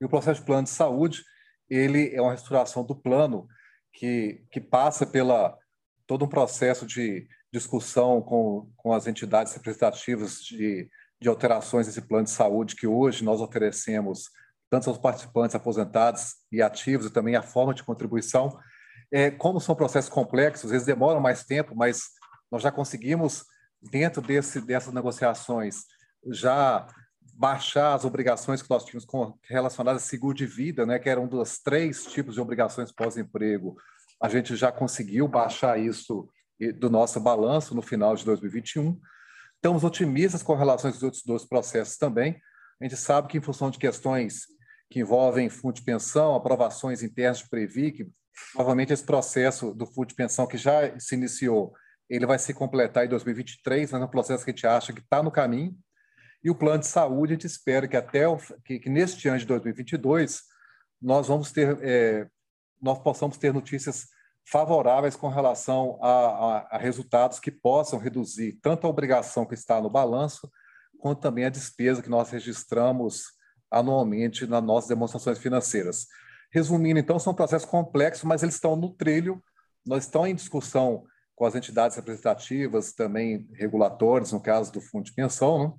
E o processo de plano de saúde, ele é uma restauração do plano que, que passa pela todo um processo de discussão com, com as entidades representativas de, de alterações desse plano de saúde que hoje nós oferecemos tanto aos participantes aposentados e ativos e também a forma de contribuição. É, como são processos complexos, eles demoram mais tempo, mas nós já conseguimos, dentro desse, dessas negociações, já baixar as obrigações que nós tínhamos relacionadas a seguro de vida, né, que eram dos três tipos de obrigações pós-emprego. A gente já conseguiu baixar isso do nosso balanço no final de 2021. Estamos otimistas com relação a esses outros dois processos também. A gente sabe que, em função de questões que envolvem fundo de pensão, aprovações internas de Previc, provavelmente esse processo do fundo de pensão que já se iniciou, ele vai se completar em 2023, mas é um processo que a gente acha que está no caminho. E o plano de saúde, a gente espera que até o, que, que neste ano de 2022 nós vamos ter, é, nós possamos ter notícias favoráveis com relação a, a, a, resultados que possam reduzir tanto a obrigação que está no balanço, quanto também a despesa que nós registramos anualmente nas nossas demonstrações financeiras. Resumindo, então, são processos complexos, mas eles estão no trilho, nós estamos em discussão com as entidades representativas, também regulatórios, no caso do Fundo de Pensão, né,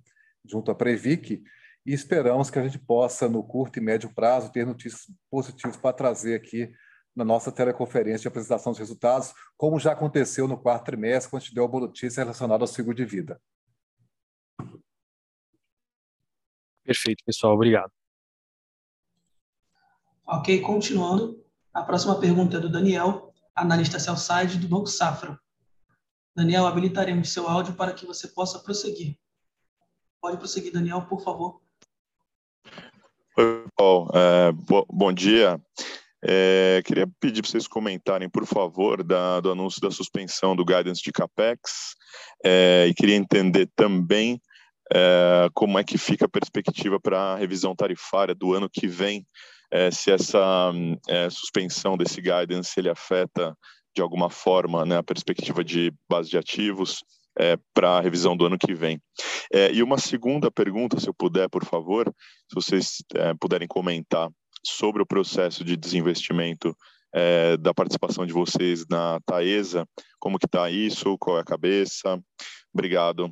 junto à Previc, e esperamos que a gente possa, no curto e médio prazo, ter notícias positivas para trazer aqui na nossa teleconferência de apresentação dos resultados, como já aconteceu no quarto trimestre, quando a gente deu uma notícia relacionada ao seguro de vida. Perfeito, pessoal. Obrigado. Ok, continuando. A próxima pergunta é do Daniel, analista sell-side do Banco Safra. Daniel, habilitaremos seu áudio para que você possa prosseguir. Pode prosseguir, Daniel, por favor. Oi, Paulo. É, bo bom dia. É, queria pedir para vocês comentarem, por favor, da, do anúncio da suspensão do guidance de CAPEX é, e queria entender também é, como é que fica a perspectiva para a revisão tarifária do ano que vem, se essa é, suspensão desse guidance ele afeta de alguma forma né, a perspectiva de base de ativos é, para a revisão do ano que vem. É, e uma segunda pergunta, se eu puder, por favor, se vocês é, puderem comentar sobre o processo de desinvestimento é, da participação de vocês na Taesa, como que está isso, qual é a cabeça? Obrigado.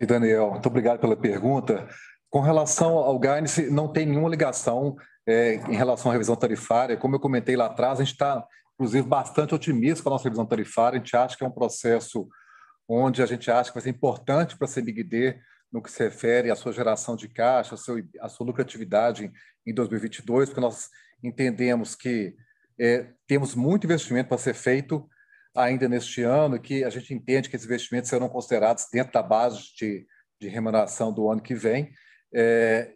E Daniel, muito obrigado pela pergunta. Com relação ao guidance, não tem nenhuma ligação é, em relação à revisão tarifária. Como eu comentei lá atrás, a gente está, inclusive, bastante otimista com a nossa revisão tarifária. A gente acha que é um processo onde a gente acha que vai ser importante para a CEMIG-D no que se refere à sua geração de caixa, a, seu, a sua lucratividade em 2022, porque nós entendemos que é, temos muito investimento para ser feito ainda neste ano que a gente entende que esses investimentos serão considerados dentro da base de, de remuneração do ano que vem, é,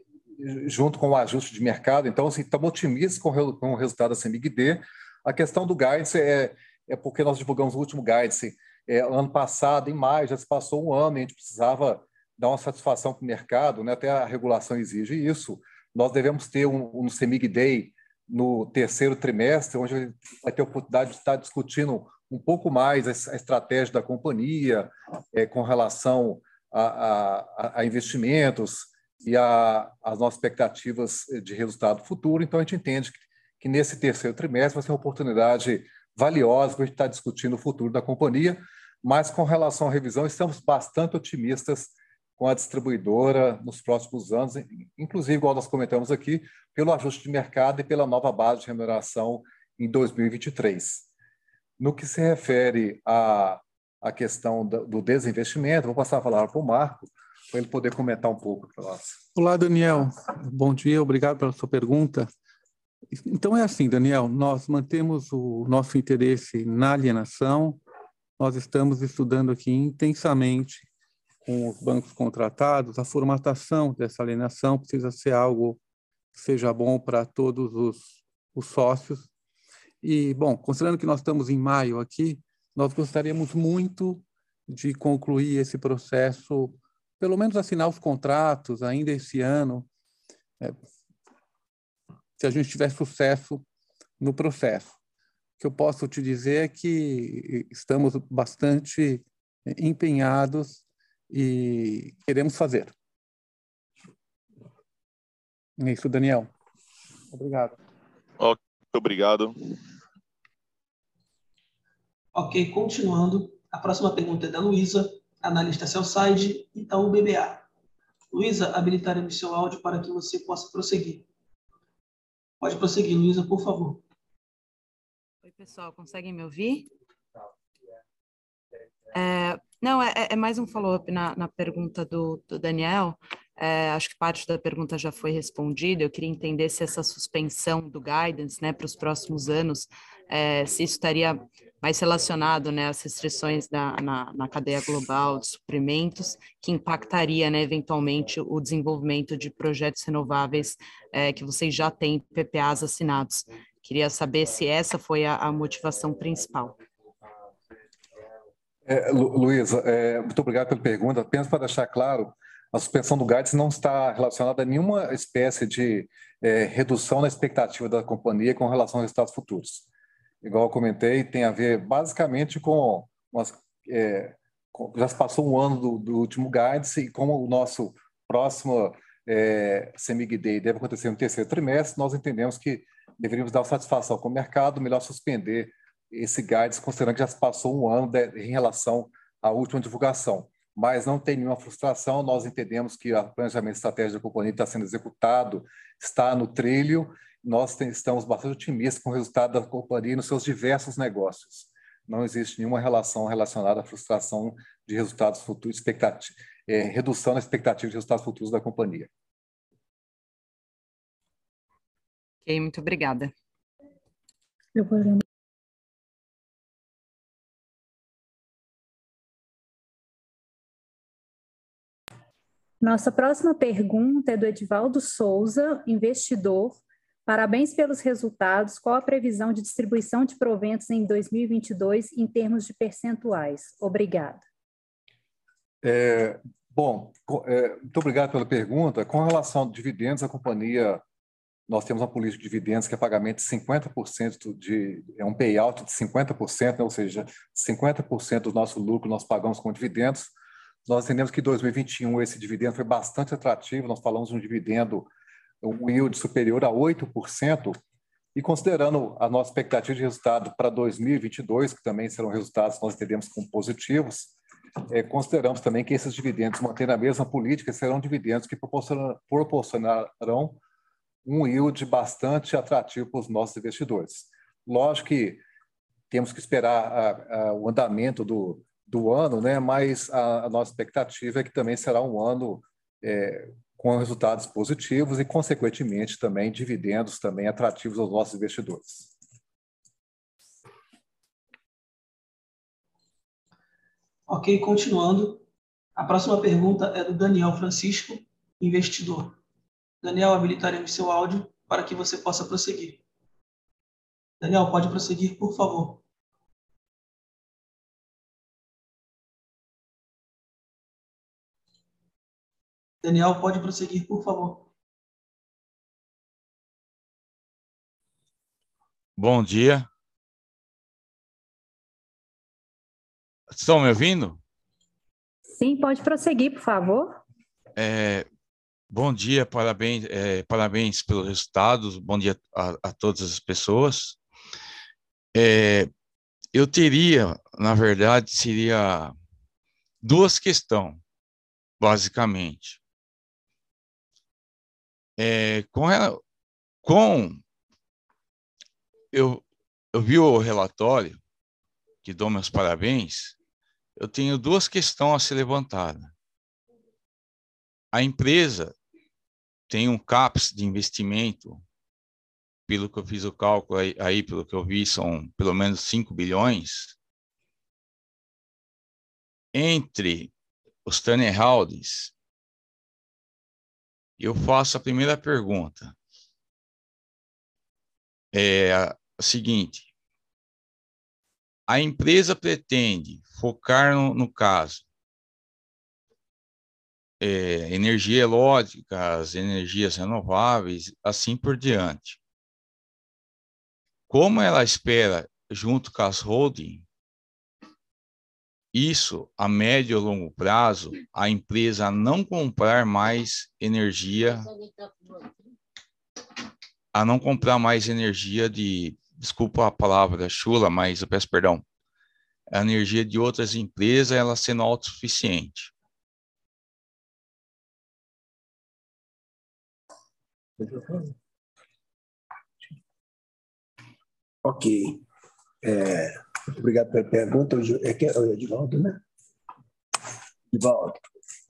junto com o ajuste de mercado. Então, assim, estamos otimistas com, com o resultado da CEMIG-D. A questão do guidance é, é porque nós divulgamos o último guidance é, ano passado, em maio, já se passou um ano e a gente precisava dar uma satisfação para o mercado, né? até a regulação exige isso. Nós devemos ter um, um CEMIG Day no terceiro trimestre, onde vai ter a oportunidade de estar discutindo um pouco mais a, estratégia da companhia é, com relação a, a, a investimentos e as nossas expectativas de resultado futuro. Então, a gente entende que, que nesse terceiro trimestre vai ser uma oportunidade valiosa para a gente estar discutindo o futuro da companhia, mas com relação à revisão, estamos bastante otimistas com a distribuidora nos próximos anos, inclusive, igual nós comentamos aqui, pelo ajuste de mercado e pela nova base de remuneração em 2023. No que se refere à, à questão do desinvestimento, vou passar a palavra para o Marco, para ele poder comentar um pouco para nós. Olá, Daniel. Bom dia, obrigado pela sua pergunta. Então é assim, Daniel, nós mantemos o nosso interesse na alienação, nós estamos estudando aqui intensamente com os bancos contratados, a formatação dessa alienação precisa ser algo que seja bom para todos os, os sócios. E, bom, considerando que nós estamos em maio aqui, nós gostaríamos muito de concluir esse processo, pelo menos assinar os contratos ainda esse ano, é, se a gente tiver sucesso no processo. O que eu posso te dizer é que estamos bastante empenhados e queremos fazer. É isso, Daniel. Obrigado. Ok, obrigado. Ok, continuando. A próxima pergunta é da Luísa, analista Cellside, Itaú BBA. Luísa, habilitaremos seu áudio para que você possa prosseguir. Pode prosseguir, Luísa, por favor. Oi, pessoal, conseguem me ouvir? É, não, é, é, é mais um follow-up na, na, pergunta do, do Daniel. É, acho que parte da pergunta já foi respondida. Eu queria entender se essa suspensão do guidance né, para os próximos anos, é, se isso estaria mais relacionado né, às restrições da, na, na cadeia global de suprimentos, que impactaria né, eventualmente o desenvolvimento de projetos renováveis é, que vocês já têm PPAs assinados. Queria saber se essa foi a, a motivação principal. É, Luísa, é, muito obrigado pela pergunta. Apenas para deixar claro, a suspensão do guidance não está relacionada a nenhuma espécie de é, redução na expectativa da companhia com relação aos resultados futuros. Igual eu comentei, tem a ver basicamente com, é, já se passou um ano do, do, último guidance e como o nosso próximo é, CEMIG Day deve acontecer no terceiro trimestre, nós entendemos que deveríamos dar satisfação com o mercado, melhor suspender esse guidance, considerando que já se passou um ano de, em relação à última divulgação mas não tem nenhuma frustração. Nós entendemos que o planejamento estratégico da companhia está sendo executado, está no trilho. Nós estamos bastante otimistas com o resultado da companhia nos seus diversos negócios. Não existe nenhuma relação relacionada à frustração de resultados futuros, expectativa, é, redução na expectativa de resultados futuros da companhia. Ok, muito obrigada. Eu vou Nossa próxima pergunta é do Edivaldo Souza, investidor. Parabéns pelos resultados. Qual a previsão de distribuição de proventos em 2022 em termos de percentuais? Obrigada. É, bom, é, muito obrigado pela pergunta. Com relação a dividendos, a companhia, nós temos uma política de dividendos que é pagamento de 50% de, é um payout de 50%, né? ou seja, 50% do nosso lucro nós pagamos com dividendos nós entendemos que em 2021 esse dividendo foi bastante atrativo, nós falamos de um dividendo, um yield superior a 8%, e considerando a nossa expectativa de resultado para 2022, que também serão resultados que nós entendemos como positivos, é, consideramos também que esses dividendos, mantendo a mesma política, serão dividendos que proporcionarão um yield bastante atrativo para os nossos investidores. Lógico que temos que esperar a, a, o andamento do, do ano, né? mas a, a, nossa expectativa é que também será um ano é, com resultados positivos e, consequentemente, também dividendos também atrativos aos nossos investidores. Ok, continuando. A próxima pergunta é do Daniel Francisco, investidor. Daniel, habilitaremos seu áudio para que você possa prosseguir. Daniel, pode prosseguir, por favor. Daniel, pode prosseguir, por favor. Bom dia. Estão me ouvindo? Sim, pode prosseguir, por favor. É, bom dia, parabéns, é, parabéns pelos resultados, bom dia a, a todas as pessoas. É, eu teria, na verdade, seria duas questões, basicamente. É, com, ela, com eu, eu vi o relatório, que dou meus parabéns, eu tenho duas questões a ser levantadas. A empresa tem um CAPS de investimento, pelo que eu fiz o cálculo aí, aí pelo que eu vi, são pelo menos 5 bilhões. Entre os Turner Holdings eu faço a primeira pergunta. É a seguinte: a empresa pretende focar no, no caso é, energia as energias renováveis, assim por diante. Como ela espera, junto com as holding, isso a médio e longo prazo, a empresa não comprar mais energia, a não comprar mais energia de, desculpa a palavra chula, mas eu peço perdão, a energia de outras empresas, ela sendo autossuficiente. Ok. É, Obrigado pela pergunta. É, que é o Edivaldo, né? Edivaldo.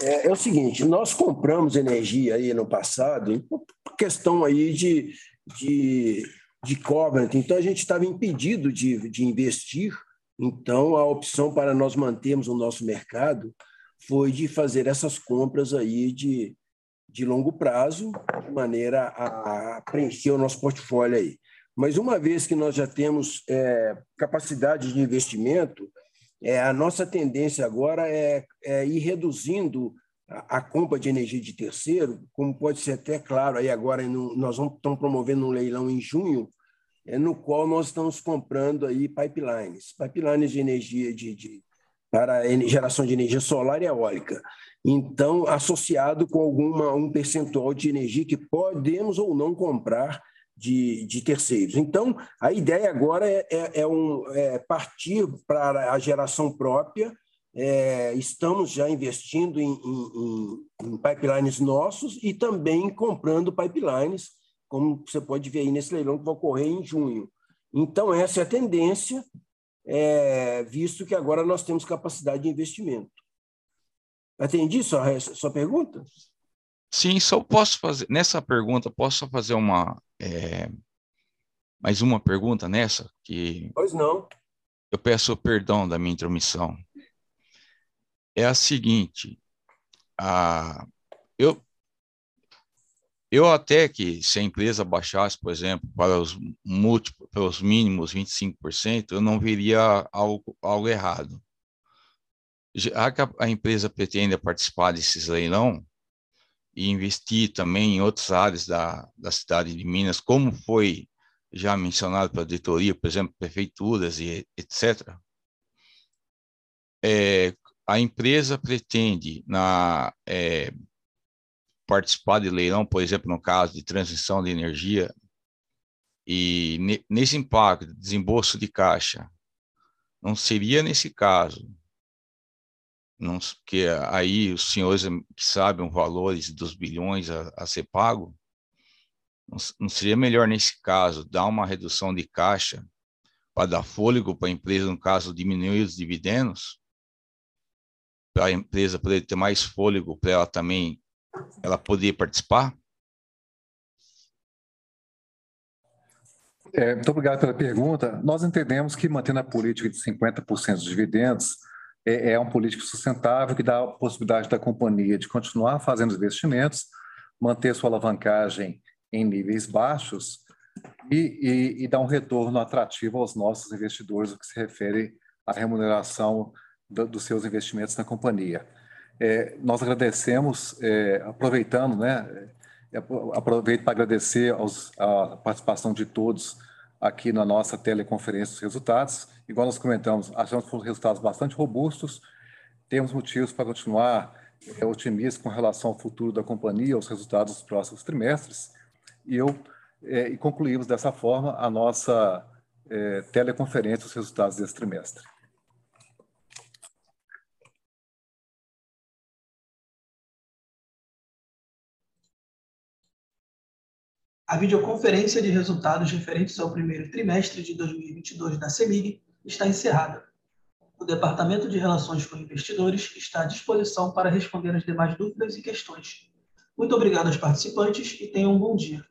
É, é, o seguinte, nós compramos energia aí no passado, por questão aí de, de, de covenant, então a gente estava impedido de, de investir, então a opção para nós mantermos o nosso mercado foi de fazer essas compras aí de, de longo prazo, de maneira a, a preencher o nosso portfólio aí. Mas uma vez que nós já temos é, capacidade de investimento, é, a nossa tendência agora é, é ir reduzindo a, a, compra de energia de terceiro, como pode ser até claro, aí agora no, nós vamos, estamos promovendo um leilão em junho, é, no qual nós estamos comprando aí pipelines, pipelines de energia de, de para geração de energia solar e eólica. Então, associado com alguma um percentual de energia que podemos ou não comprar de, de terceiros. Então, a ideia agora é, é, é um, é partir para a geração própria. É, estamos já investindo em, em, em, pipelines nossos e também comprando pipelines, como você pode ver aí nesse leilão que vai ocorrer em junho. Então, essa é a tendência é, visto que agora nós temos capacidade de investimento. Atendi sua, sua pergunta? Sim, só posso fazer, nessa pergunta, posso fazer uma, é, mais uma pergunta nessa? Que pois não. Eu peço perdão da minha intromissão. É a seguinte, a, eu, eu até que se a empresa baixasse, por exemplo, para os múltiplos, para os mínimos 25%, eu não veria algo, algo errado. Já que a, a empresa pretende participar desses leilão e investir também em outras áreas da, da cidade de Minas, como foi já mencionado pela diretoria, por exemplo, prefeituras e etc., é, a empresa pretende na é, participar de leilão, por exemplo, no caso de transição de energia, e nesse impacto, desembolso de caixa, não seria nesse caso, não, que aí os senhores que sabem os valores dos bilhões a, a ser pago, não, não, seria melhor nesse caso dar uma redução de caixa para dar fôlego para a empresa, no caso, diminuir os dividendos, para a empresa poder ter mais fôlego para ela também ela poder participar? É, muito obrigado pela pergunta. Nós entendemos que mantendo a política de 50% dos dividendos é, é um político sustentável que dá a possibilidade da companhia de continuar fazendo investimentos, manter sua alavancagem em níveis baixos e, e, e dar um retorno atrativo aos nossos investidores, o que se refere à remuneração do, dos seus investimentos na companhia. É, nós agradecemos, é, aproveitando, né, é, aproveito para agradecer aos, a participação de todos aqui na nossa teleconferência dos resultados. Igual nós comentamos, achamos que foram resultados bastante robustos, temos motivos para continuar é, otimistas com relação ao futuro da companhia, aos resultados dos próximos trimestres, e eu é, e concluímos dessa forma a nossa é, teleconferência dos resultados desse trimestre. A videoconferência de resultados referentes ao primeiro trimestre de 2022 da CEMIG está encerrada. O Departamento de Relações com Investidores está à disposição para responder as demais dúvidas e questões. Muito obrigado aos participantes e tenham um bom dia.